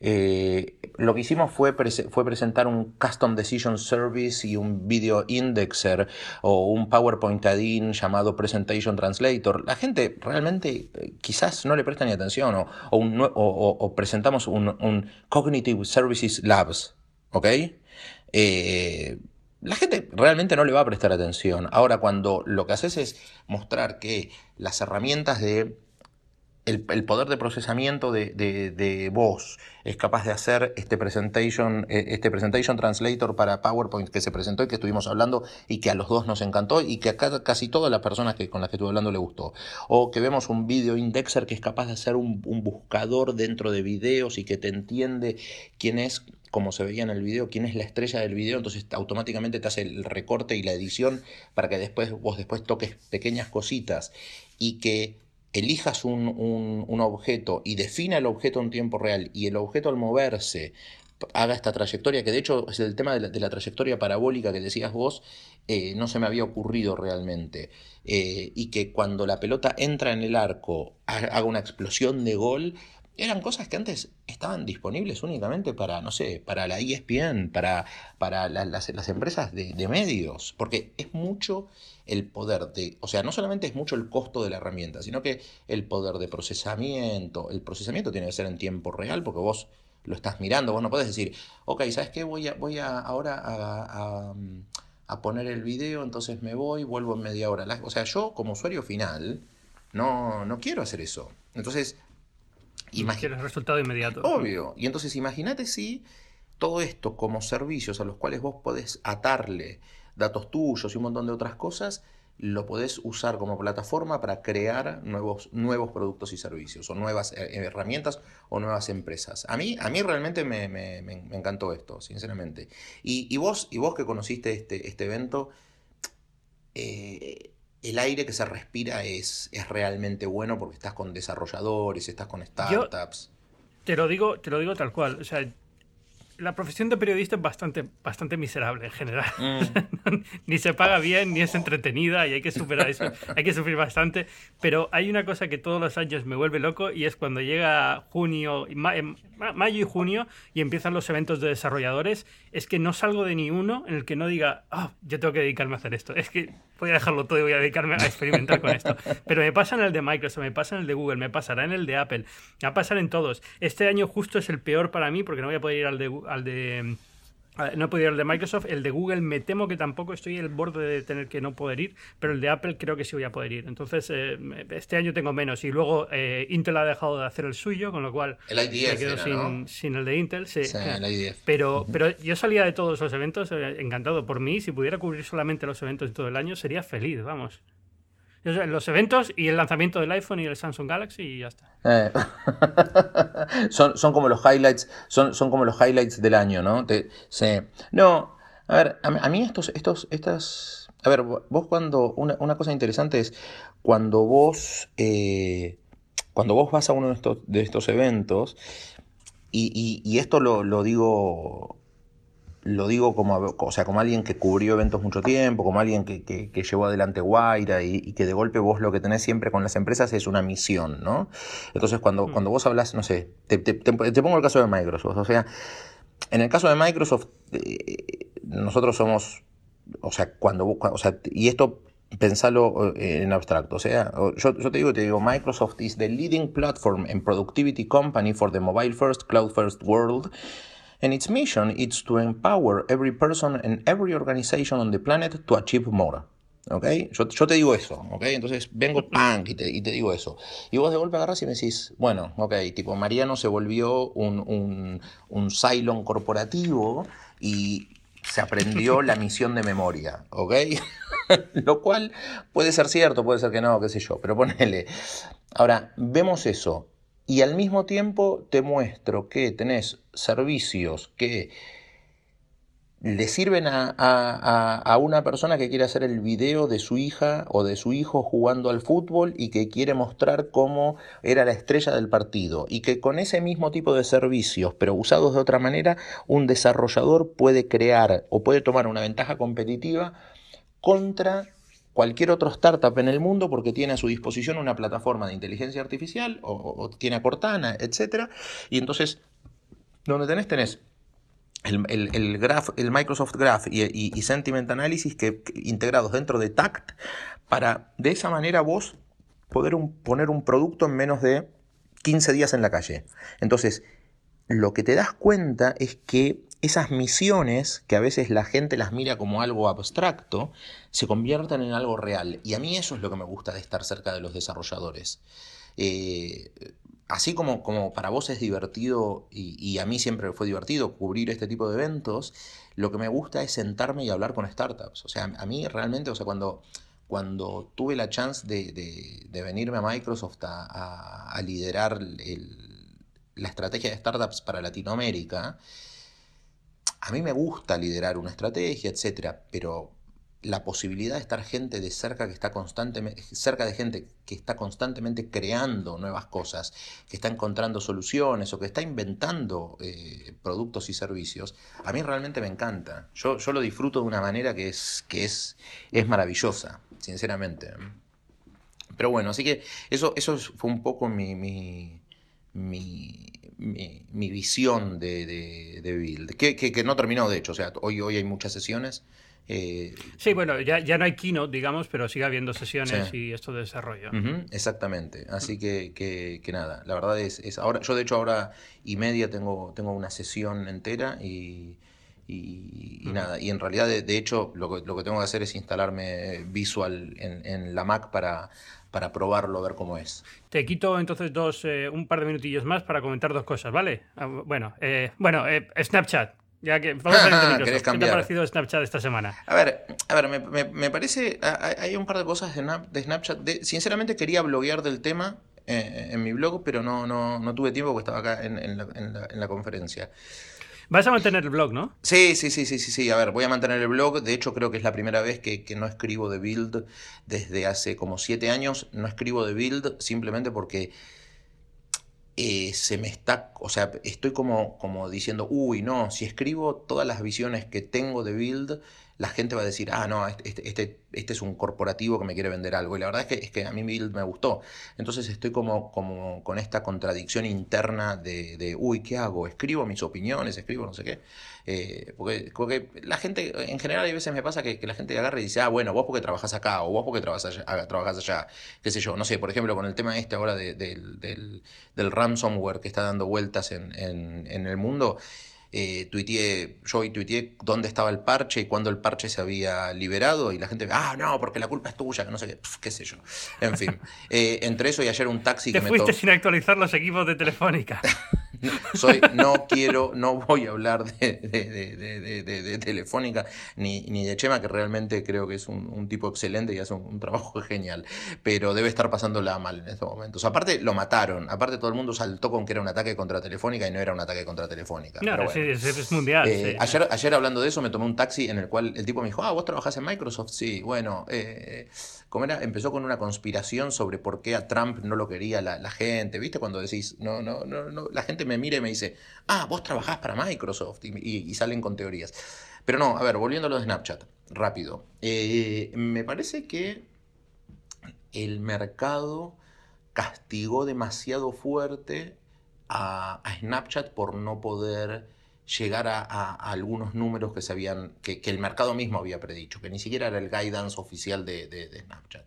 eh, lo que hicimos fue, fue presentar un Custom Decision Service y un Video Indexer o un PowerPoint add-in llamado Presentation Translator. La gente realmente eh, quizás no le presta ni atención o, o, presentamos un, Cognitive Services Labs, ¿ok? Eh, la gente realmente no le va a prestar atención. Ahora, cuando lo que haces es mostrar que las herramientas de el, poder de procesamiento de, voz es capaz de hacer este presentation, eh, este presentation translator para PowerPoint que se presentó y que estuvimos hablando y que a los dos nos encantó y que a casi todas las personas que, con las que estuve hablando le gustó. O que vemos un video indexer que es capaz de hacer un, buscador dentro de videos y que te entiende quién es como se veía en el video, quién es la estrella del video, entonces automáticamente te hace el recorte y la edición para que después vos después toques pequeñas cositas y que elijas un, objeto y defina el objeto en tiempo real y el objeto al moverse haga esta trayectoria, que de hecho es el tema de la, trayectoria parabólica que decías vos, eh, no se me había ocurrido realmente. Eh, y que cuando la pelota entra en el arco haga una explosión de gol, eran cosas que antes estaban disponibles únicamente para, no sé, para la ESPN, para, para las, empresas de, medios, porque es mucho el poder de, o sea, no solamente es mucho el costo de la herramienta, sino que el poder de procesamiento, el procesamiento tiene que ser en tiempo real, porque vos lo estás mirando. Vos no podés decir, ok, ¿sabes qué? Voy, a, voy a, ahora a, poner el video, entonces me voy, vuelvo en media hora. o sea, yo como usuario final no, no quiero hacer eso. Entonces, Quieres resultado inmediato. Obvio. Y entonces imagínate si todo esto como servicios a los cuales vos podés atarle datos tuyos y un montón de otras cosas, lo podés usar como plataforma para crear nuevos, nuevos productos y servicios, o nuevas eh, herramientas o nuevas empresas. A mí, a mí realmente me, me, me encantó esto, sinceramente. Y, y, vos, y vos que conociste este, este evento, eh, el aire que se respira es, es realmente bueno porque estás con desarrolladores, estás con startups. te lo digo, te lo digo tal cual. O sea, la profesión de periodista es bastante, bastante miserable en general. Mm. ni se paga bien, ni es entretenida y hay que superar eso. hay que sufrir bastante. Pero hay una cosa que todos los años me vuelve loco y es cuando llega junio, mayo y junio y empiezan los eventos de desarrolladores, es que no salgo de ni uno en el que no diga, oh, yo tengo que dedicarme a hacer esto. Es que voy a dejarlo todo y voy a dedicarme a experimentar con esto. Pero me pasa en el de Microsoft, me pasa en el de Google, me pasará en el de Apple, me va a pasar en todos. Este año justo es el peor para mí porque no voy a poder ir al de, al de no he podido ir al de Microsoft, el de Google me temo que tampoco estoy el borde de tener que no poder ir, pero el de Apple creo que sí voy a poder ir. Entonces, eh, este año tengo menos. Y luego eh, Intel ha dejado de hacer el suyo, con lo cual me quedo sin, el de Intel. Sí, el Pero, pero yo salía de todos los eventos eh, encantado. Por mí, si pudiera cubrir solamente los eventos de todo el año, sería feliz, vamos los eventos y el lanzamiento del iPhone y el Samsung Galaxy y ya está. Eh, son, son, como los highlights, son, son como los highlights del año, ¿no? No, a ver, a, mí estos, estos, estas. A ver, vos cuando. Una, cosa interesante es cuando vos. Eh, cuando vos vas a uno de estos, de estos eventos, y, y, esto lo, lo digo lo digo como, o sea, como alguien que cubrió eventos mucho tiempo, como alguien que, que, llevó adelante Guaira y, que de golpe vos lo que tenés siempre con las empresas es una misión, ¿no? Entonces cuando, mm. cuando vos hablas, no sé, te, pongo el caso de Microsoft, o sea, en el caso de Microsoft, eh, nosotros somos, o sea, cuando, o sea, y esto pensalo eh, en abstracto. O sea, yo, yo, te digo, te digo, Microsoft is the leading platform and productivity company for the mobile first, cloud first world. And its mission is to empower every person and every organization on the planet to achieve more. ¿Ok? Yo, yo, te digo eso, ¿ok? Entonces vengo punk y te, y te, digo eso. Y vos de golpe agarras y me decís, bueno, ok, tipo Mariano se volvió un, un, un Cylon corporativo y se aprendió la misión de memoria, ¿ok? Lo cual puede ser cierto, puede ser que no, qué sé yo, pero ponele. Ahora, vemos eso y al mismo tiempo te muestro que tenés servicios que le sirven a, una persona que quiere hacer el video de su hija o de su hijo jugando al fútbol y que quiere mostrar cómo era la estrella del partido. Y que con ese mismo tipo de servicios, pero usados de otra manera, un desarrollador puede crear o puede tomar una ventaja competitiva contra cualquier otro startup en el mundo porque tiene a su disposición una plataforma de inteligencia artificial o, tiene a Cortana, etc. Y entonces, donde tenés, tenés el, Microsoft Graph y, Sentiment Analysis que, integrados dentro de TACT para de esa manera vos poder poner un producto en menos de 15 días en la calle. Entonces, lo que te das cuenta es que esas misiones, que a veces la gente las mira como algo abstracto, se convierten en algo real. Y a mí eso es lo que me gusta de estar cerca de los desarrolladores. Eh, así como, como, para vos es divertido, y, a mí siempre fue divertido cubrir este tipo de eventos, lo que me gusta es sentarme y hablar con startups. O sea, a mí realmente, o sea, cuando, cuando tuve la chance de, venirme a Microsoft a, liderar la estrategia de startups para Latinoamérica, a mí me gusta liderar una estrategia, etcétera, pero la posibilidad de estar gente de cerca que está constantemente, cerca de gente que está constantemente creando nuevas cosas, que está encontrando soluciones o que está inventando eh, productos y servicios, a mí realmente me encanta. Yo, yo, lo disfruto de una manera que es, que es, es maravillosa, sinceramente. Pero bueno, así que eso, eso fue un poco mi, mi, mi mi, visión de, de, Build, que, que, no terminó de hecho, o sea, hoy, hoy hay muchas sesiones Eh, sí, bueno, ya, ya no hay keynote, digamos, pero sigue habiendo sesiones y esto de desarrollo. exactamente. Así que, que, nada, la verdad es, es, ahora, yo de hecho ahora y media tengo, tengo una sesión entera y, y, nada, y en realidad de, hecho lo que, lo que, tengo que hacer es instalarme Visual en, en la Mac para, para probarlo, a ver cómo es. Te quito entonces dos, eh, un par de minutillos más para comentar dos cosas, ¿vale? Ah, bueno, eh, bueno eh, Snapchat. Ya que vamos a ver ¿Qué te ha parecido Snapchat esta semana? A ver, a ver, me, me, parece. Hay un par de cosas de, de Snapchat. sinceramente quería bloguear del tema en mi blog, pero no, no, no tuve tiempo porque estaba acá en, en, la, en la conferencia. Vas a mantener el blog, ¿no? Sí, sí, sí, sí, sí, sí. A ver, voy a mantener el blog. De hecho, creo que es la primera vez que, no escribo de build desde hace como siete años. No escribo de build simplemente porque eh, se me está, o sea, estoy como, como diciendo, uy, no, si escribo todas las visiones que tengo de build, la gente va a decir, ah, no, este, este, este, este, es un corporativo que me quiere vender algo. Y la verdad es que, es que a mí me gustó. Entonces estoy como, como con esta contradicción interna de, de, uy, ¿qué hago? ¿Escribo mis opiniones? ¿Escribo no sé qué? Eh, porque, la gente, en general, hay veces me pasa que, la gente agarra y dice, ah, bueno, vos porque trabajas acá, o vos porque trabajas allá, trabajas allá, qué sé yo. No sé, por ejemplo, con el tema este ahora del, del, ransomware que está dando vueltas en, en el mundo eh, tuiteé, yo hoy tuiteé dónde estaba el parche y cuándo el parche se había liberado y la gente, ah, no, porque la culpa es tuya, que no sé qué, qué sé yo. En fin, eh, entre eso y ayer un taxi Te que fuiste sin actualizar los equipos de Telefónica. Soy, no quiero, no voy a hablar de, de, Telefónica ni, ni, de Chema, que realmente creo que es un, tipo excelente y hace un, trabajo genial, pero debe estar pasándola mal en estos momentos. Aparte, lo mataron, aparte todo el mundo saltó con que era un ataque contra Telefónica y no era un ataque contra Telefónica. No, es, mundial. Eh, ayer, ayer hablando de eso me tomé un taxi en el cual el tipo me dijo, ah, vos trabajás en Microsoft, sí, bueno, eh, ¿cómo era? Empezó con una conspiración sobre por qué a Trump no lo quería la, gente, ¿viste? Cuando decís, no, no, no, no, la gente me mira y me dice, ah, vos trabajás para Microsoft y, salen con teorías. Pero no, a ver, volviendo a lo de Snapchat, rápido. Eh, me parece que el mercado castigó demasiado fuerte a, Snapchat por no poder llegar a, algunos números que, se habían, que, el mercado mismo había predicho, que ni siquiera era el guidance oficial de, Snapchat.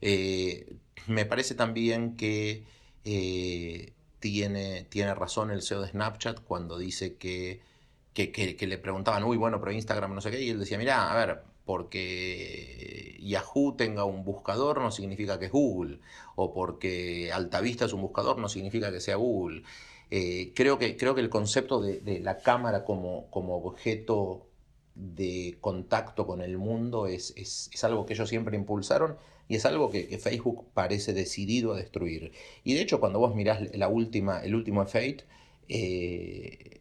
Eh, me parece también que eh, tiene, tiene razón el CEO de Snapchat cuando dice que, que, le preguntaban, uy, bueno, pero Instagram no sé qué, y él decía, mira, a ver, porque Yahoo tenga un buscador no significa que es Google, o porque Altavista es un buscador no significa que sea Google. Eh, creo, que, creo que el concepto de, la cámara como, como objeto de contacto con el mundo es, es, algo que ellos siempre impulsaron y es algo que, Facebook parece decidido a destruir. Y de hecho, cuando vos mirás la última, el último Fate, eh,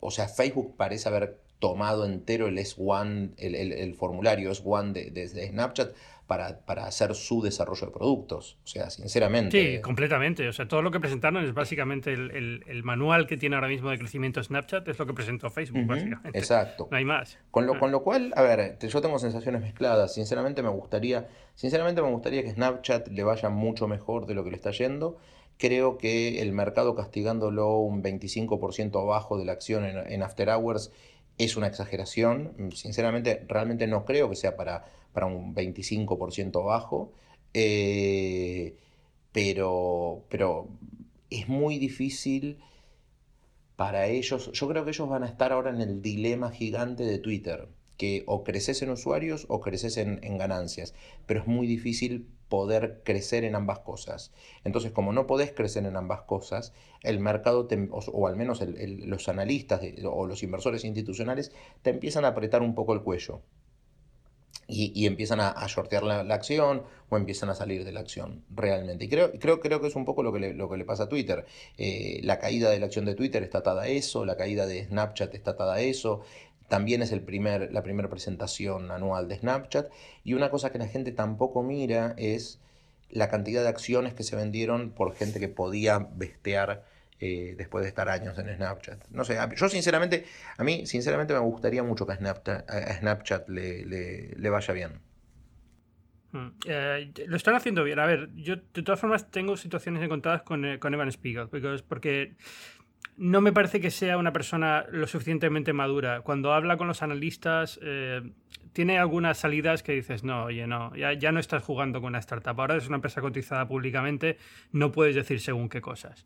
o sea, Facebook parece haber tomado entero el S1, el, formulario S1 de, Snapchat para, para, hacer su desarrollo de productos. O sea, sinceramente. Sí, completamente. O sea, todo lo que presentaron es básicamente el, manual que tiene ahora mismo de crecimiento Snapchat, es lo que presentó Facebook, básicamente. Exacto. No hay más. Con lo, con lo cual, a ver, yo tengo sensaciones mezcladas. Sinceramente me gustaría, sinceramente me gustaría que Snapchat le vaya mucho mejor de lo que le está yendo. Creo que el mercado castigándolo un 25% abajo de la acción en, en After Hours es una exageración. Sinceramente, realmente no creo que sea para, para un 25% bajo. Eh, pero, pero es muy difícil para ellos. Yo creo que ellos van a estar ahora en el dilema gigante de Twitter, que o creces en usuarios o creces en, en ganancias, pero es muy difícil poder crecer en ambas cosas. Entonces, como no podés crecer en ambas cosas, el mercado, o, al menos los analistas o los inversores institucionales, te empiezan a apretar un poco el cuello. Y, empiezan a, a shortear la, acción o empiezan a salir de la acción realmente. Y creo, creo, creo que es un poco lo que le, lo que le pasa a Twitter. Eh, la caída de la acción de Twitter está atada a eso, la caída de Snapchat está atada a eso, también es la primera presentación anual de Snapchat. Y una cosa que la gente tampoco mira es la cantidad de acciones que se vendieron por gente que podía bestear eh, después de estar años en Snapchat. No sé, yo sinceramente, a mí sinceramente me gustaría mucho que a Snapchat, le, vaya bien. Hmm. Eh, lo están haciendo bien. A ver, yo de todas formas tengo situaciones encontradas con, eh, con Evan Spiegel, porque no me parece que sea una persona lo suficientemente madura. Cuando habla con los analistas, eh, tiene algunas salidas que dices, no, oye, no, ya, ya, no estás jugando con una startup. Ahora es una empresa cotizada públicamente, no puedes decir según qué cosas.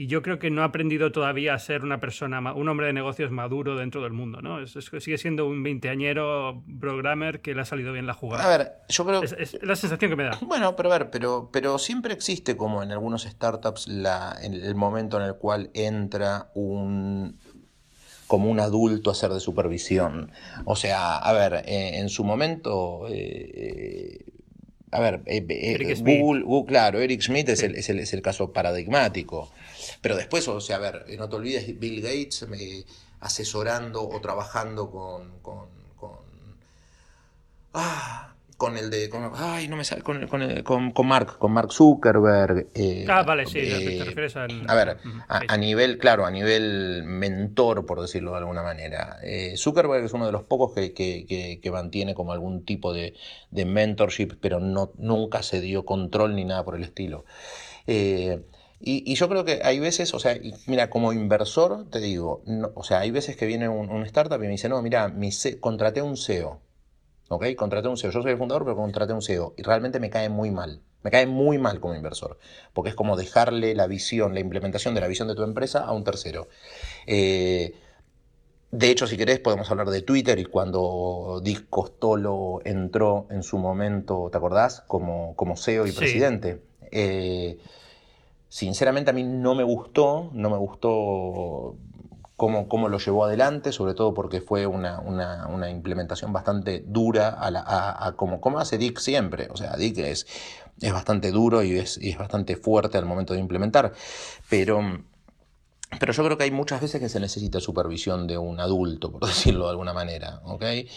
Y yo creo que no ha aprendido todavía a ser una persona, un hombre de negocios maduro dentro del mundo, ¿no? Es, sigue siendo un veinteañero programmer que le ha salido bien la jugada. A ver, yo creo... Es, la sensación que me da. Bueno, pero a ver, pero, pero siempre existe como en algunos startups la, el momento en el cual entra un, como un adulto a hacer de supervisión. O sea, a ver, eh, en su momento... Eh, a ver, eh, Google, Google, claro, Eric Schmidt es, el, es, el, es, el, caso paradigmático. Pero después, o sea, a ver, no te olvides, Bill Gates me, asesorando o trabajando con, con, con ah, con el de. Con, ay, no me sale. Con, con, con, con Mark, con Mark Zuckerberg. Eh, ah, vale, sí, eh, te refieres al. A ver, a, a, nivel, claro, a nivel mentor, por decirlo de alguna manera. Eh, Zuckerberg es uno de los pocos que, que, que, que mantiene como algún tipo de, de, mentorship, pero no, nunca se dio control ni nada por el estilo. Eh, y, y, yo creo que hay veces, o sea, mira, como inversor, te digo, no, o sea, hay veces que viene un, un, startup y me dice, no, mira, mi C, contraté un CEO, ¿ok? Contraté un CEO, yo soy el fundador, pero contraté un CEO, y realmente me cae muy mal, me cae muy mal como inversor, porque es como dejarle la visión, la implementación de la visión de tu empresa a un tercero. Eh, de hecho, si querés, podemos hablar de Twitter y cuando Dick Costolo entró en su momento, ¿te acordás? Como, como CEO y sí. presidente. Eh, Sinceramente a mí no me gustó, no me gustó cómo, cómo lo llevó adelante, sobre todo porque fue una, una, implementación bastante dura a, la, como, como, hace Dick siempre. O sea, Dick es, es bastante duro y es, y es bastante fuerte al momento de implementar. Pero, pero yo creo que hay muchas veces que se necesita supervisión de un adulto, por decirlo de alguna manera. ¿okay?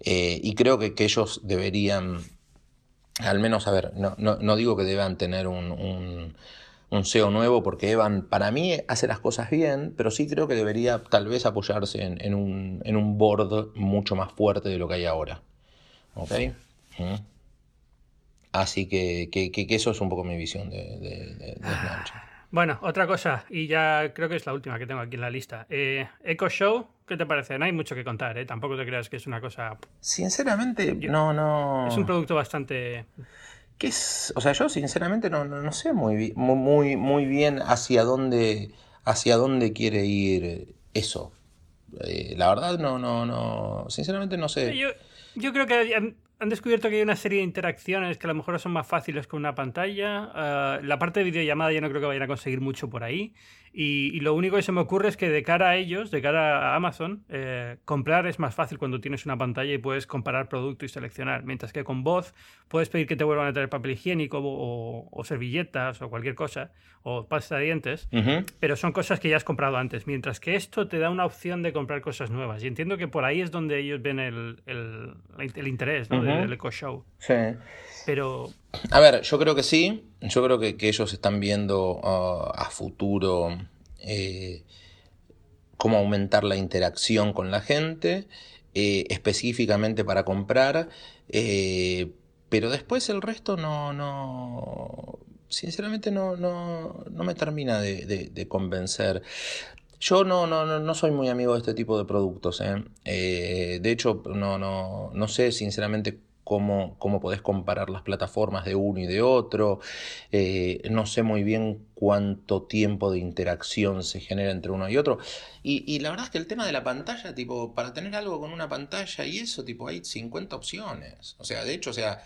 Eh, y creo que, que ellos deberían, al menos, a ver, no, no, no digo que deban tener un un SEO nuevo porque Evan para mí hace las cosas bien, pero sí creo que debería tal vez apoyarse en, en, un, en un, board mucho más fuerte de lo que hay ahora. ¿Ok? ¿Mm? Así que, que, que, eso es un poco mi visión de, de, de Snapchat. Bueno, otra cosa, y ya creo que es la última que tengo aquí en la lista. Eh, Echo Show, ¿qué te parece? No hay mucho que contar, ¿eh? Tampoco te creas que es una cosa... Sinceramente, Yo, no, no... Es un producto bastante ¿Qué es? O sea, yo sinceramente no, no, no sé muy, muy, muy bien hacia dónde, hacia dónde quiere ir eso. Eh, la verdad, no, no, no. Sinceramente no sé. Yo, yo creo que han, han, descubierto que hay una serie de interacciones que a lo mejor son más fáciles con una pantalla. Uh, la parte de videollamada yo no creo que vayan a conseguir mucho por ahí. Y, y, lo único que se me ocurre es que de cara a ellos, de cara a Amazon, eh, comprar es más fácil cuando tienes una pantalla y puedes comparar producto y seleccionar. Mientras que con voz puedes pedir que te vuelvan a traer papel higiénico o, o servilletas o cualquier cosa, o pasta de dientes, uh -huh. pero son cosas que ya has comprado antes. Mientras que esto te da una opción de comprar cosas nuevas. Y entiendo que por ahí es donde ellos ven el, el, el interés ¿no? uh -huh. del Eco Show. Sí. A ver, yo creo que sí. Yo creo que, ellos están viendo uh, a futuro eh, cómo aumentar la interacción con la gente, eh, específicamente para comprar. Eh, pero después el resto no. no sinceramente no, no, no me termina de, convencer. Yo no, no, no soy muy amigo de este tipo de productos. de hecho, no, no, no sé sinceramente cómo, cómo podés comparar las plataformas de uno y de otro. Eh, no sé muy bien cuánto tiempo de interacción se genera entre uno y otro. Y, y, la verdad es que el tema de la pantalla, tipo, para tener algo con una pantalla y eso, tipo, hay 50 opciones. O sea, de hecho, o sea,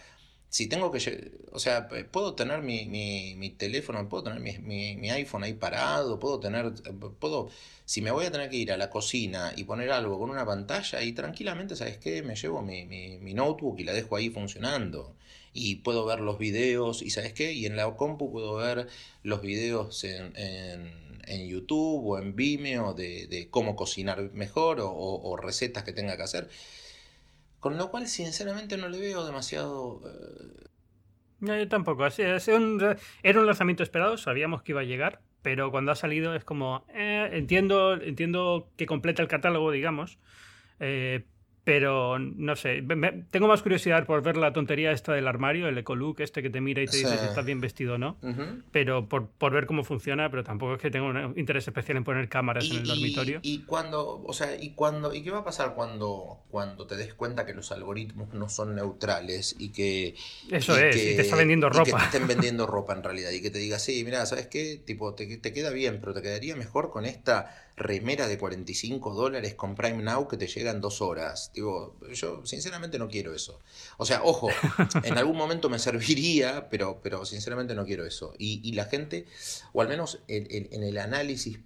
si tengo que, o sea, puedo tener mi, mi, mi teléfono, puedo tener mi, mi, iPhone ahí parado, puedo tener, puedo, si me voy a tener que ir a la cocina y poner algo con una pantalla y tranquilamente, ¿sabes qué? Me llevo mi notebook y la dejo ahí funcionando. Y puedo ver los videos y ¿sabes qué? Y en la compu puedo ver los videos en, en, en YouTube o en Vimeo de, de cómo cocinar mejor o, o, o recetas que tenga que hacer. Con lo cual, sinceramente, no le veo demasiado. Eh... No, yo tampoco. era un lanzamiento esperado, sabíamos que iba a llegar, pero cuando ha salido es como. Eh, entiendo, entiendo que completa el catálogo, digamos. Eh, Pero no sé, tengo más curiosidad por ver la tontería esta del armario, el ecolook este que te mira y te dice si estás bien vestido o no. Pero por, por, ver cómo funciona, pero tampoco es que tenga un interés especial en poner cámaras en el dormitorio. Y, cuando, o sea, y cuando, ¿y qué va a pasar cuando, cuando te des cuenta que los algoritmos no son neutrales y que. Eso es, y te está vendiendo ropa. que te estén vendiendo ropa en realidad. Y que te diga, sí, mira, ¿sabes qué? Tipo, te, te queda bien, pero te quedaría mejor con esta remera de 45 dólares con Prime Now que te llega en dos horas. Digo, yo sinceramente no quiero eso. O sea, ojo, en algún momento me serviría, pero, pero sinceramente no quiero eso. Y, la gente, o al menos en, el análisis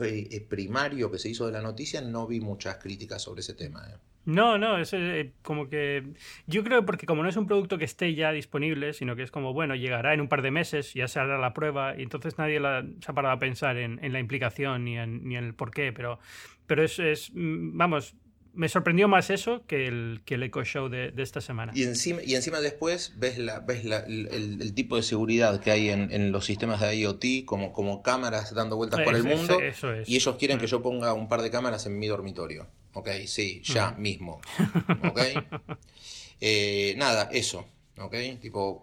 eh, primario que se hizo de la noticia, no vi muchas críticas sobre ese tema. ¿eh? No, no, es eh, como que. Yo creo porque como no es un producto que esté ya disponible, sino que es como, bueno, llegará en un par de meses, ya se hará la prueba, y entonces nadie se ha parado a pensar en, la implicación ni en, ni en, el por qué, pero, pero es, es, mm, vamos, me sorprendió más eso que el, que el Echo Show de, esta semana. Y encima, y encima después ves, la, ves la, el, tipo de seguridad que hay en, los sistemas de IoT, como, como cámaras dando vueltas por el mundo. Y ellos quieren que yo ponga un par de cámaras en mi dormitorio. Ok, sí, ya mismo. Ok. Eh, nada, eso. ¿Ok? Tipo,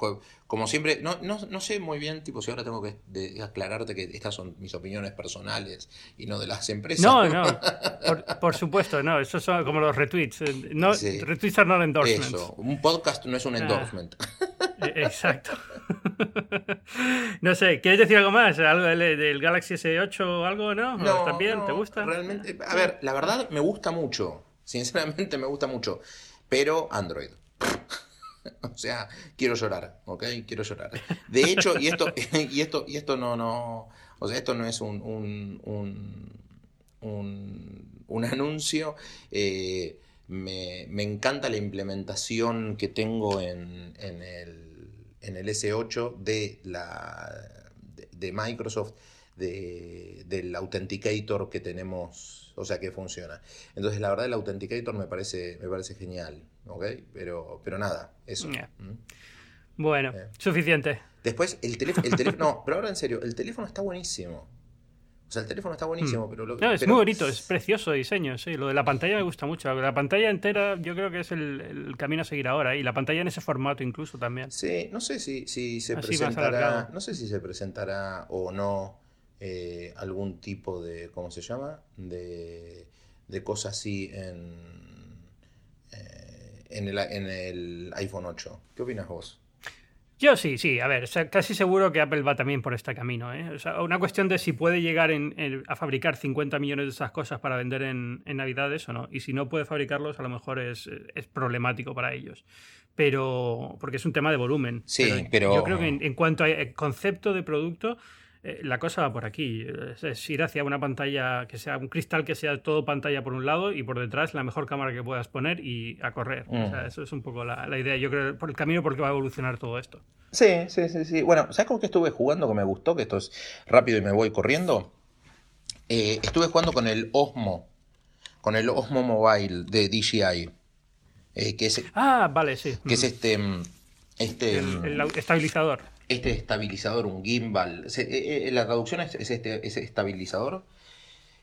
como siempre, no, no, no, sé muy bien, tipo, si ahora tengo que aclararte que estas son mis opiniones personales y no de las empresas. No, no, por, supuesto, no, eso son como los retweets. Eh, no, Retweets are not endorsements. Eso, un podcast no es un ah. endorsement. E, exacto. no sé, ¿quieres decir algo más? ¿Algo del, Galaxy S8 o algo, no? no ¿También? ¿Te gusta? Realmente, a ver, la verdad me gusta mucho. Sinceramente me gusta mucho. Pero Android. o sea, quiero llorar, ¿ok? Quiero llorar. De hecho, y esto, y esto, y esto no, no, o sea, esto no es un, un, un, anuncio. Eh, me, encanta la implementación que tengo en, en, el, en el S8 de, la, de, Microsoft, de, del Authenticator que tenemos, o sea, que funciona. Entonces, la verdad, el Authenticator me parece, me parece genial. ¿ok? Pero, pero nada, eso. ¿Mm? Bueno, eh. suficiente. Después, el teléfono, el teléfono, no, pero ahora en serio, el teléfono está buenísimo. O sea, el teléfono está buenísimo, mm. pero... Lo, no, es muy bonito, es precioso diseño, sí. Lo de la pantalla me gusta mucho. La pantalla entera yo creo que es el, camino a seguir ahora. Y la pantalla en ese formato incluso también. Sí, no sé si, si se presentará... No sé si se presentará o no eh, algún tipo de... ¿Cómo se llama? De, de cosa así en... Eh, en el, en el iPhone 8. ¿Qué opinas vos? Yo sí, sí, a ver, casi seguro que Apple va también por este camino. ¿eh? una cuestión de si puede llegar a fabricar 50 millones de esas cosas para vender en, Navidades o no. Y si no puede fabricarlos, a lo mejor es, problemático para ellos. Pero, porque es un tema de volumen. Sí, pero. Yo creo que en, en cuanto a concepto de producto, eh, la cosa va por aquí. Es, ir hacia una pantalla que sea un cristal que sea todo pantalla por un lado y por detrás la mejor cámara que puedas poner y a correr. Mm. eso es un poco la, idea. Yo creo por el camino por que va a evolucionar todo esto. Sí, sí, sí, sí. Bueno, ¿sabes con qué estuve jugando que me gustó? Que esto es rápido y me voy corriendo. Eh, estuve jugando con el Osmo, con el Osmo Mobile de DJI. Eh, que es, ah, vale, sí. Que es este. Mm, este el mm, estabilizador este estabilizador, un gimbal. Eh, eh, la traducción es, este, estabilizador.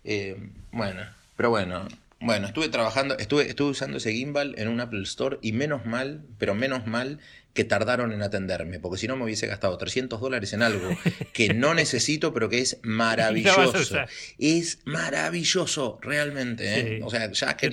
Eh, bueno, pero bueno. Bueno, estuve trabajando, estuve, estuve usando ese gimbal en un Apple Store y menos mal, pero menos mal que tardaron en atenderme, porque si no me hubiese gastado 300 dólares en algo que no necesito, pero que es maravilloso. es maravilloso, realmente. ¿eh? O sea, ya que.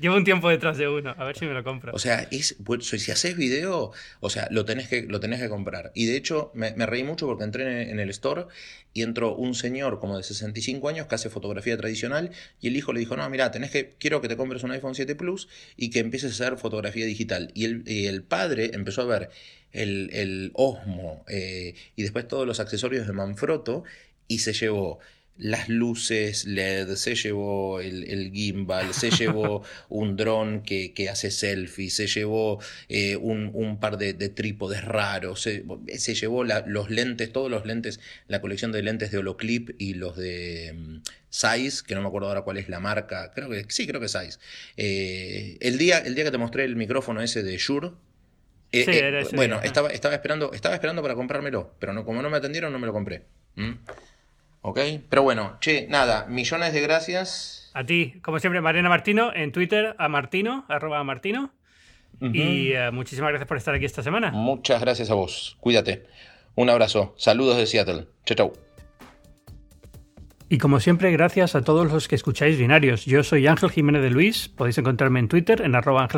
llevo un tiempo detrás de uno, a ver si me lo compro. O sea, es, si haces video, o sea, lo tenés que, lo tenés que comprar. Y de hecho, me, reí mucho porque entré en, el store y entró un señor como de 65 años que hace fotografía tradicional y el hijo le dijo, no, mira, tenés que, quiero que te compres un iPhone 7 Plus y que empieces a hacer fotografía digital. Y el, y el padre empezó a ver el, Osmo eh, y después todos los accesorios de Manfrotto y se llevó las luces LED, se llevó el, gimbal, se llevó un dron que, hace selfies, se llevó eh, un, par de, trípodes raros, se, llevó los lentes, todos los lentes, la colección de lentes de Holoclip y los de um, Zeiss, que no me acuerdo ahora cuál es la marca, creo que sí, creo que Zeiss. Eh, el, día, el día que te mostré el micrófono ese de Shure, eh, eh, bueno, estaba, estaba, esperando, estaba esperando para comprármelo, pero no, como no me atendieron, no me lo compré. ¿Mm? ¿Ok? Pero bueno, che, nada, millones de gracias. A ti, como siempre, Mariana Martino, en Twitter, a Martino, arroba Martino. Y eh, muchísimas gracias por estar aquí esta semana. Muchas gracias a vos. Cuídate. Un abrazo. Saludos de Seattle. Chau, chau. Y como siempre, gracias a todos los que escucháis binarios. Yo soy Ángel Jiménez de Luis, podéis encontrarme en Twitter, en arroba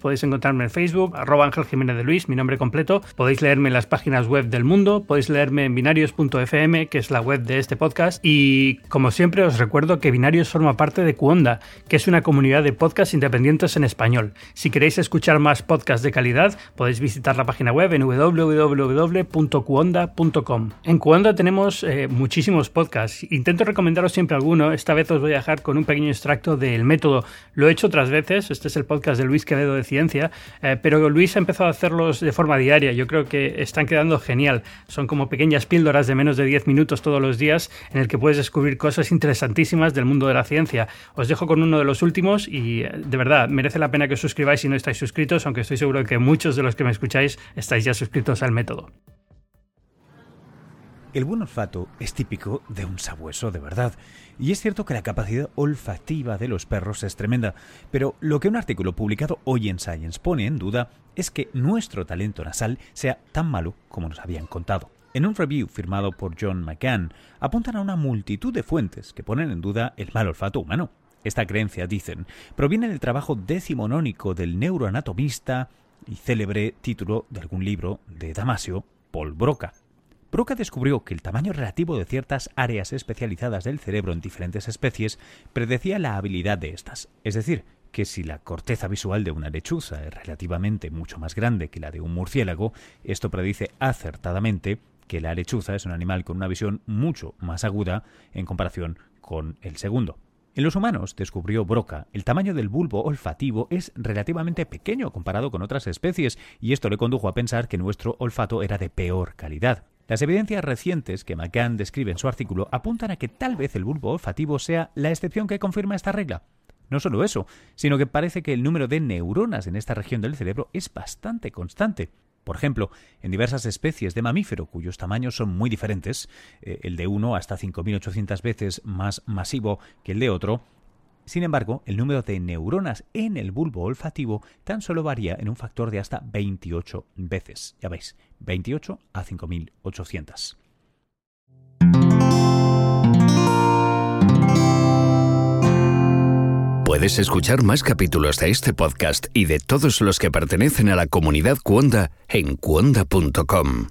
podéis encontrarme en Facebook, arroba Ángel de Luis, mi nombre completo, podéis leerme en las páginas web del mundo, podéis leerme en binarios.fm, que es la web de este podcast, y como siempre os recuerdo que Binarios forma parte de Cuonda, que es una comunidad de podcasts independientes en español. Si queréis escuchar más podcasts de calidad, podéis visitar la página web en www.cuonda.com. En Cuonda tenemos eh, muchísimos podcasts, intento recomendaros siempre alguno. Esta vez os voy a dejar con un pequeño extracto del método. Lo he hecho otras veces, este es el podcast de Luis Quevedo de Ciencia, eh, pero Luis ha empezado a hacerlos de forma diaria. Yo creo que están quedando genial. Son como pequeñas píldoras de menos de 10 minutos todos los días en el que puedes descubrir cosas interesantísimas del mundo de la ciencia. Os dejo con uno de los últimos y eh, de verdad merece la pena que os suscribáis si no estáis suscritos, aunque estoy seguro que muchos de los que me escucháis estáis ya suscritos al método. El buen olfato es típico de un sabueso de verdad, y es cierto que la capacidad olfativa de los perros es tremenda, pero lo que un artículo publicado hoy en Science pone en duda es que nuestro talento nasal sea tan malo como nos habían contado. En un review firmado por John McCann, apuntan a una multitud de fuentes que ponen en duda el mal olfato humano. Esta creencia, dicen, proviene del trabajo decimonónico del neuroanatomista y célebre título de algún libro de Damasio, Paul Broca. Broca descubrió que el tamaño relativo de ciertas áreas especializadas del cerebro en diferentes especies predecía la habilidad de estas. Es decir, que si la corteza visual de una lechuza es relativamente mucho más grande que la de un murciélago, esto predice acertadamente que la lechuza es un animal con una visión mucho más aguda en comparación con el segundo. En los humanos, descubrió Broca, el tamaño del bulbo olfativo es relativamente pequeño comparado con otras especies, y esto le condujo a pensar que nuestro olfato era de peor calidad. Las evidencias recientes que McCann describe en su artículo apuntan a que tal vez el bulbo olfativo sea la excepción que confirma esta regla. No solo eso, sino que parece que el número de neuronas en esta región del cerebro es bastante constante. Por ejemplo, en diversas especies de mamífero cuyos tamaños son muy diferentes, eh, el de uno hasta 5.800 veces más masivo que el de otro, sin embargo, el número de neuronas en el bulbo olfativo tan solo varía en un factor de hasta 28 veces. Ya veis, 28 a 5800. Puedes escuchar más capítulos de este podcast y de todos los que pertenecen a la comunidad Cuonda en cuonda.com.